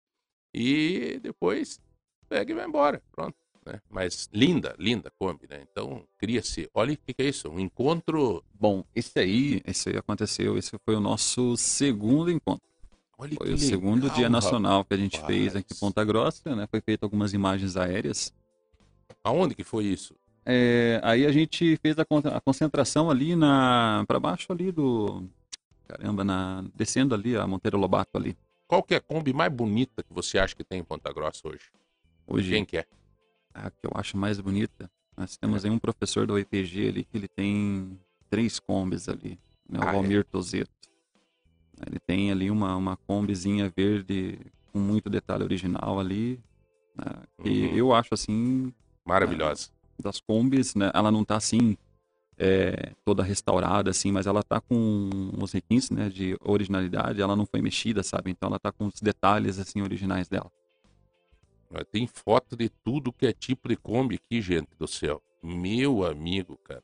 E depois pega e vai embora. Pronto. Né? Mas linda, linda Kombi, né? Então, cria-se. Olha o que, que é isso? Um encontro. Bom, esse aí, esse aí aconteceu, esse foi o nosso segundo encontro. Olha Foi o segundo legal, dia nacional que a gente fez aqui em rapaz. Ponta Grossa, né? Foi feito algumas imagens aéreas. Aonde que foi isso? É, aí a gente fez a, a concentração ali na para baixo ali do caramba, na descendo ali a Monteiro Lobato ali. Qual que é a Kombi mais bonita que você acha que tem em Ponta Grossa hoje? Hoje Quem que é? a que eu acho mais bonita. Nós temos aí um professor da UEPG ali que ele tem três combis ali, né? O Ah, é? Valmir Tozeto. Ele tem ali uma uma combizinha verde com muito detalhe original ali, né? E Uhum. eu acho assim Maravilhosa. Das combis, né? Ela não tá assim é, toda restaurada assim, mas ela tá com os requintes, né, de originalidade, ela não foi mexida, sabe? Então ela tá com os detalhes assim originais dela. Tem foto de tudo que é tipo de Kombi aqui, gente do céu. Meu amigo, cara.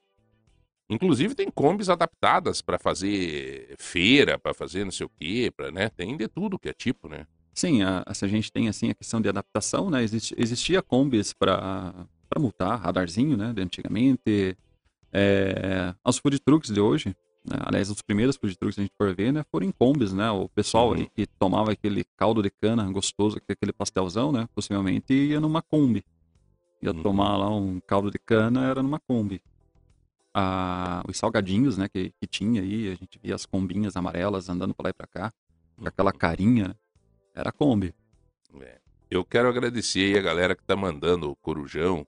Inclusive tem combis adaptadas para fazer feira, para fazer não sei o quê, para, né? Tem de tudo que é tipo, né? Sim, a, a gente tem assim a questão de adaptação, né? Exist, existia combis para para multar, radarzinho, né? De antigamente, é, aos food trucks de hoje, né? aliás, os primeiros food trucks que a gente for ver, né? Foram em combis, né? O pessoal Uhum. que tomava aquele caldo de cana gostoso, aquele pastelzão, né? Possivelmente ia numa Kombi. Ia Uhum. tomar lá um caldo de cana, era numa Kombi. Ah, os salgadinhos, né, que, que tinha aí, a gente via as combinhas amarelas andando pra lá e pra cá, com aquela carinha, né? era Kombi. É. Eu quero agradecer aí a galera que tá mandando o Corujão.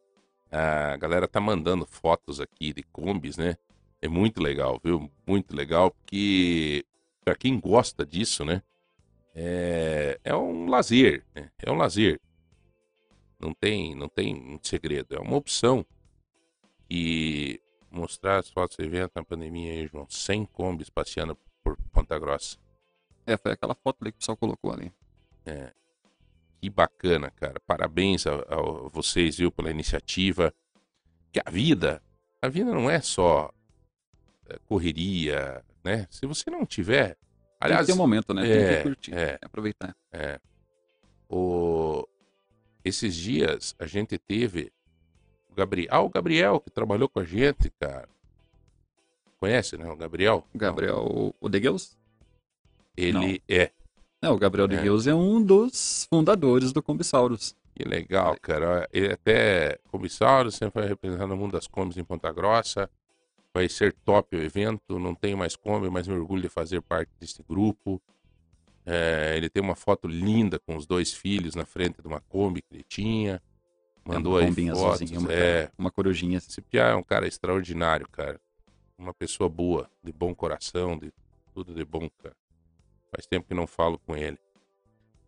A galera tá mandando fotos aqui de combis, né? É muito legal, viu? Muito legal, porque para quem gosta disso, né? É, é um lazer, né? É um lazer. Não tem, não tem um segredo. É uma opção. E mostrar as fotos do evento na pandemia aí, João. 100 combis passeando por Ponta Grossa. É, foi aquela foto ali que o pessoal colocou ali. É. Que bacana, cara. Parabéns a, a vocês, viu, pela iniciativa. Que a vida, a vida não é só é, correria, né? Se você não tiver, Tem aliás, que ter um momento, né? Tem é, que curtir, é. aproveitar. é, o, esses dias a gente teve o Gabriel, ah, o Gabriel que trabalhou com a gente, cara. Conhece, né? O Gabriel. O Gabriel, o Degeus? Ele é. É, o Gabriel É. Degeus é um dos fundadores do Combisauros. Que legal, cara. Ele até comissário, sempre vai representar no mundo das combis em Ponta Grossa. Vai ser top o evento. Não tenho mais Kombi, mas me orgulho de fazer parte desse grupo. É, ele tem uma foto linda com os dois filhos na frente de uma Kombi que ele tinha. Mandou É uma aí fotos. uma, É, uma corujinha. esse Pia é um cara extraordinário, cara. Uma pessoa boa, de bom coração, de tudo de bom, cara. Faz tempo que não falo com ele.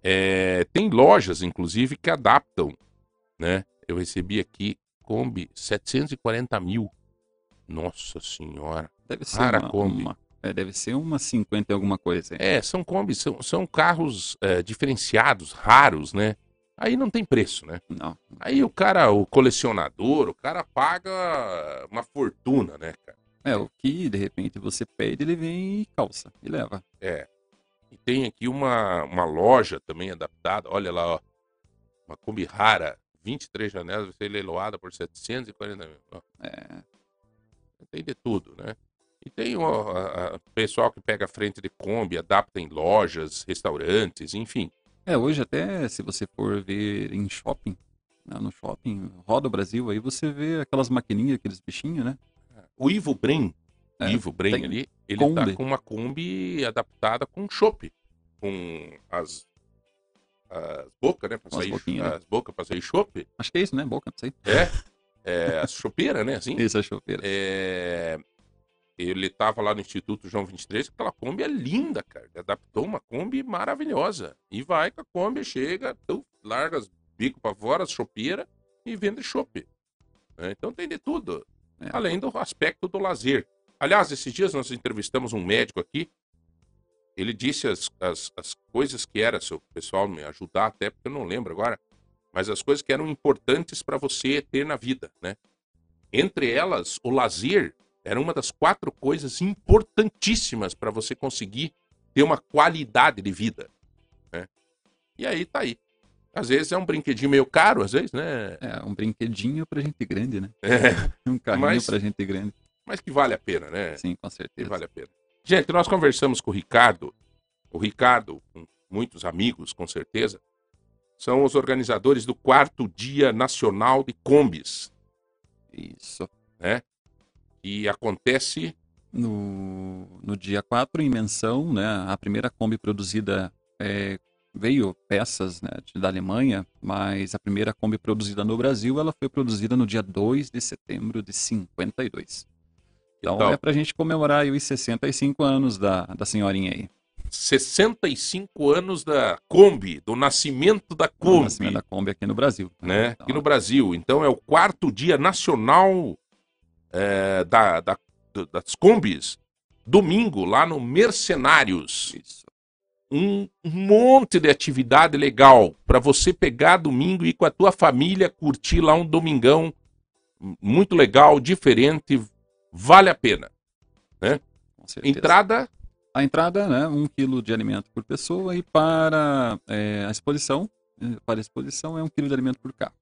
É, tem lojas, inclusive, que adaptam, né? Eu recebi aqui Kombi 740 mil. Nossa senhora. Deve ser Rara uma, Kombi. uma- é, deve ser uma 50 e alguma coisa. hein? É, são Kombi, são, são carros é, diferenciados, raros, né? Aí não tem preço, né? Não. Aí o cara, o colecionador, o cara paga uma fortuna, né, cara? É, o que de repente você pede, ele vem e calça e leva. É. E tem aqui uma, uma loja também adaptada. Olha lá, ó. Uma Kombi rara. 23 janelas, vai ser leiloada por 740 mil. Ó, É, tem de tudo, né? E tem o a- a- pessoal que pega a frente de Kombi, adapta em lojas, restaurantes, enfim. É, hoje até se você for ver em shopping, né, no shopping, roda o Brasil, aí você vê aquelas maquininhas, aqueles bichinhos, né? O Ivo Bren, É, Ivo Bren ali, ele tá Kombi. com uma Kombi adaptada com chopp. Com as, as bocas, né? Pra as sair, boquinhas, né? as bocas pra sair chopp. Acho que é isso, né? Boca, não sei. É, é as chopeiras, né? Assim. Isso, chopeira. É, ele tava lá no Instituto João 23, aquela Kombi é linda, cara. Ele adaptou uma Kombi maravilhosa. E vai com a Kombi, chega, tu, larga os bicos pra fora, as chopeiras e vende chopp. É, então tem de tudo. É. Além do aspecto do lazer. Aliás, esses dias nós entrevistamos um médico aqui. Ele disse as, as, as coisas que era, se o pessoal me ajudar até, porque eu não lembro agora, mas as coisas que eram importantes para você ter na vida, né? Entre elas, o lazer era uma das quatro coisas importantíssimas para você conseguir ter uma qualidade de vida, né? E aí tá aí. Às vezes é um brinquedinho meio caro, às vezes, né? É, um brinquedinho pra gente grande, né? É, Um carrinho Mas- pra gente grande. Mas que vale a pena, né? Sim, com que certeza. vale a pena. Gente, nós conversamos com o Ricardo. O Ricardo, com muitos amigos, com certeza, são os organizadores do quarto Dia Nacional de Combis, Isso. que acontece No, no dia 4, em menção, né, a primeira Kombi produzida é, veio peças né, da Alemanha, mas a primeira Kombi produzida no Brasil, ela foi produzida no dia 2 de setembro de 52. Então, Então- é pra gente comemorar aí os 65 anos da, da senhorinha aí. 65 anos da Kombi, do nascimento da Kombi, nascimento da Kombi aqui no Brasil. né? Então, Aqui no Brasil. Então é o quarto Dia Nacional é, da, da- do- das Kombis. Domingo, lá no Mercenários. Isso. um monte de atividade legal para você pegar domingo e ir com a tua família curtir lá um domingão muito legal, diferente, vale a pena. Com certeza. Entrada, A entrada, né, um quilo de alimento por pessoa e para é, a exposição, eh, para a exposição é um quilo de alimento por carro.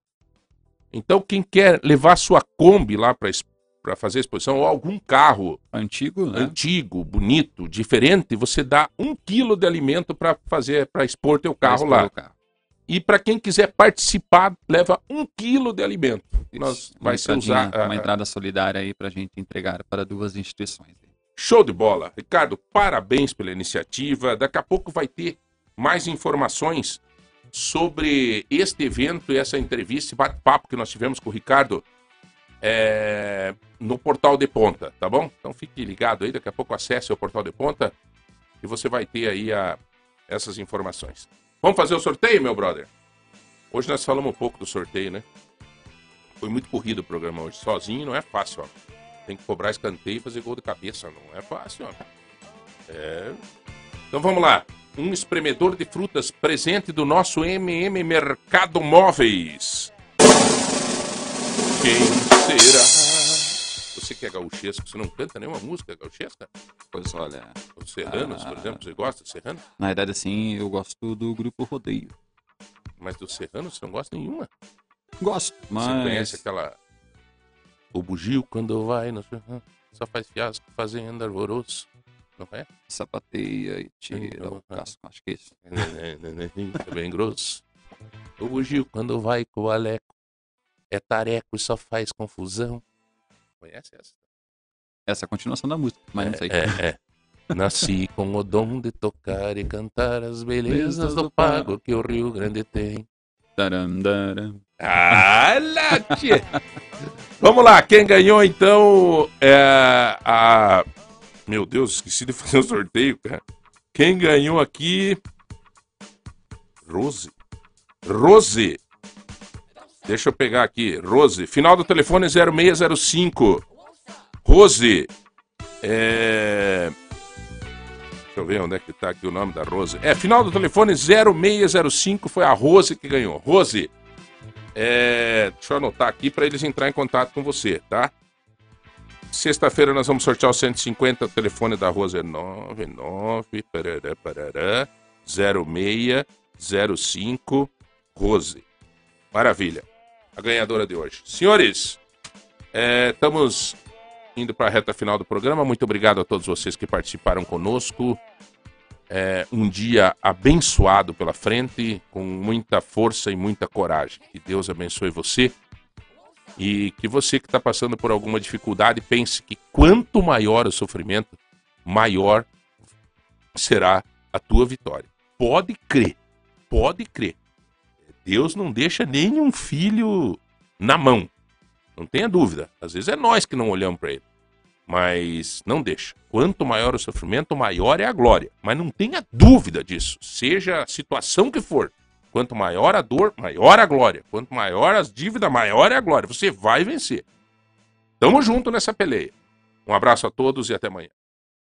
então quem quer levar sua Kombi lá para fazer a exposição, ou algum carro Antigo, né? antigo, bonito, diferente, você dá um quilo de alimento para fazer, para expor teu para carro expor lá. o carro. E para quem quiser participar, leva um quilo de alimento. Isso. Nós Uma vai ser usar uma a- entrada solidária aí para a gente entregar para duas instituições. Show de bola. Ricardo, parabéns pela iniciativa. Daqui a pouco vai ter mais informações sobre este evento e essa entrevista, bate-papo que nós tivemos com o Ricardo é, no Portal de Ponta, tá bom? Então fique ligado aí, daqui a pouco acesse o Portal de Ponta e você vai ter aí a- essas informações. Vamos fazer o sorteio, meu brother? Hoje nós falamos um pouco do sorteio, né? Foi muito corrido o programa hoje. Sozinho não é fácil, ó. Tem que cobrar escanteio e fazer gol de cabeça. Não é fácil, ó. É. Então vamos lá. Um espremedor de frutas presente do nosso MM Mercado Móveis. Quem será? Você que é gauchesco, você não canta nenhuma música gauchesca? Pois olha, Os serranos, por Ah. exemplo, você gosta de serrano? na verdade assim, eu gosto do grupo Rodeio. Mas do serrano você não gosta nenhuma. Gosto, mas... Você conhece aquela. O bugio quando vai no serrano, só faz fiasco, fazendo alvoroço. Não é? Sapateia e tira o Não, casco, acho que é isso. É bem grosso. O bugio quando vai com o Aleco é tareco e só faz confusão. Conhece essa? Essa é a continuação da música, mas não sei. É, é. Nasci com o dom de tocar e cantar as belezas do pago que o Rio Grande tem. Taram, taram. Ah. Vamos lá, quem ganhou então é a. Meu Deus, esqueci de fazer o sorteio, cara. Quem ganhou aqui. Rose. Rose. Deixa eu pegar aqui. Rose. Final do telefone 0605. Rose. É. Deixa eu ver onde é que tá aqui o nome da Rose. É, final do telefone 0605 foi a Rose que ganhou. Rose. É, deixa eu anotar aqui para eles entrar em contato com você, tá? Sexta-feira nós vamos sortear o 150, o telefone da Rose é 99 parará, parará, 0605 Rose. Maravilha. A ganhadora de hoje. Senhores, é, estamos indo para a reta final do programa. Muito obrigado a todos vocês que participaram conosco. É, um dia abençoado pela frente, com muita força e muita coragem. Que Deus abençoe você. E que você que está passando por alguma dificuldade pense que quanto maior o sofrimento, maior será a tua vitória. Pode crer, pode crer. Deus não deixa nenhum filho na mão. Não tenha dúvida. Às vezes é nós que não olhamos para ele. Mas não deixa. Quanto maior o sofrimento, maior é a glória. Mas não tenha dúvida disso. Seja a situação que for. Quanto maior a dor, maior a glória. Quanto maior as dívidas, maior é a glória. Você vai vencer. Tamo junto nessa peleia. Um abraço a todos e até amanhã.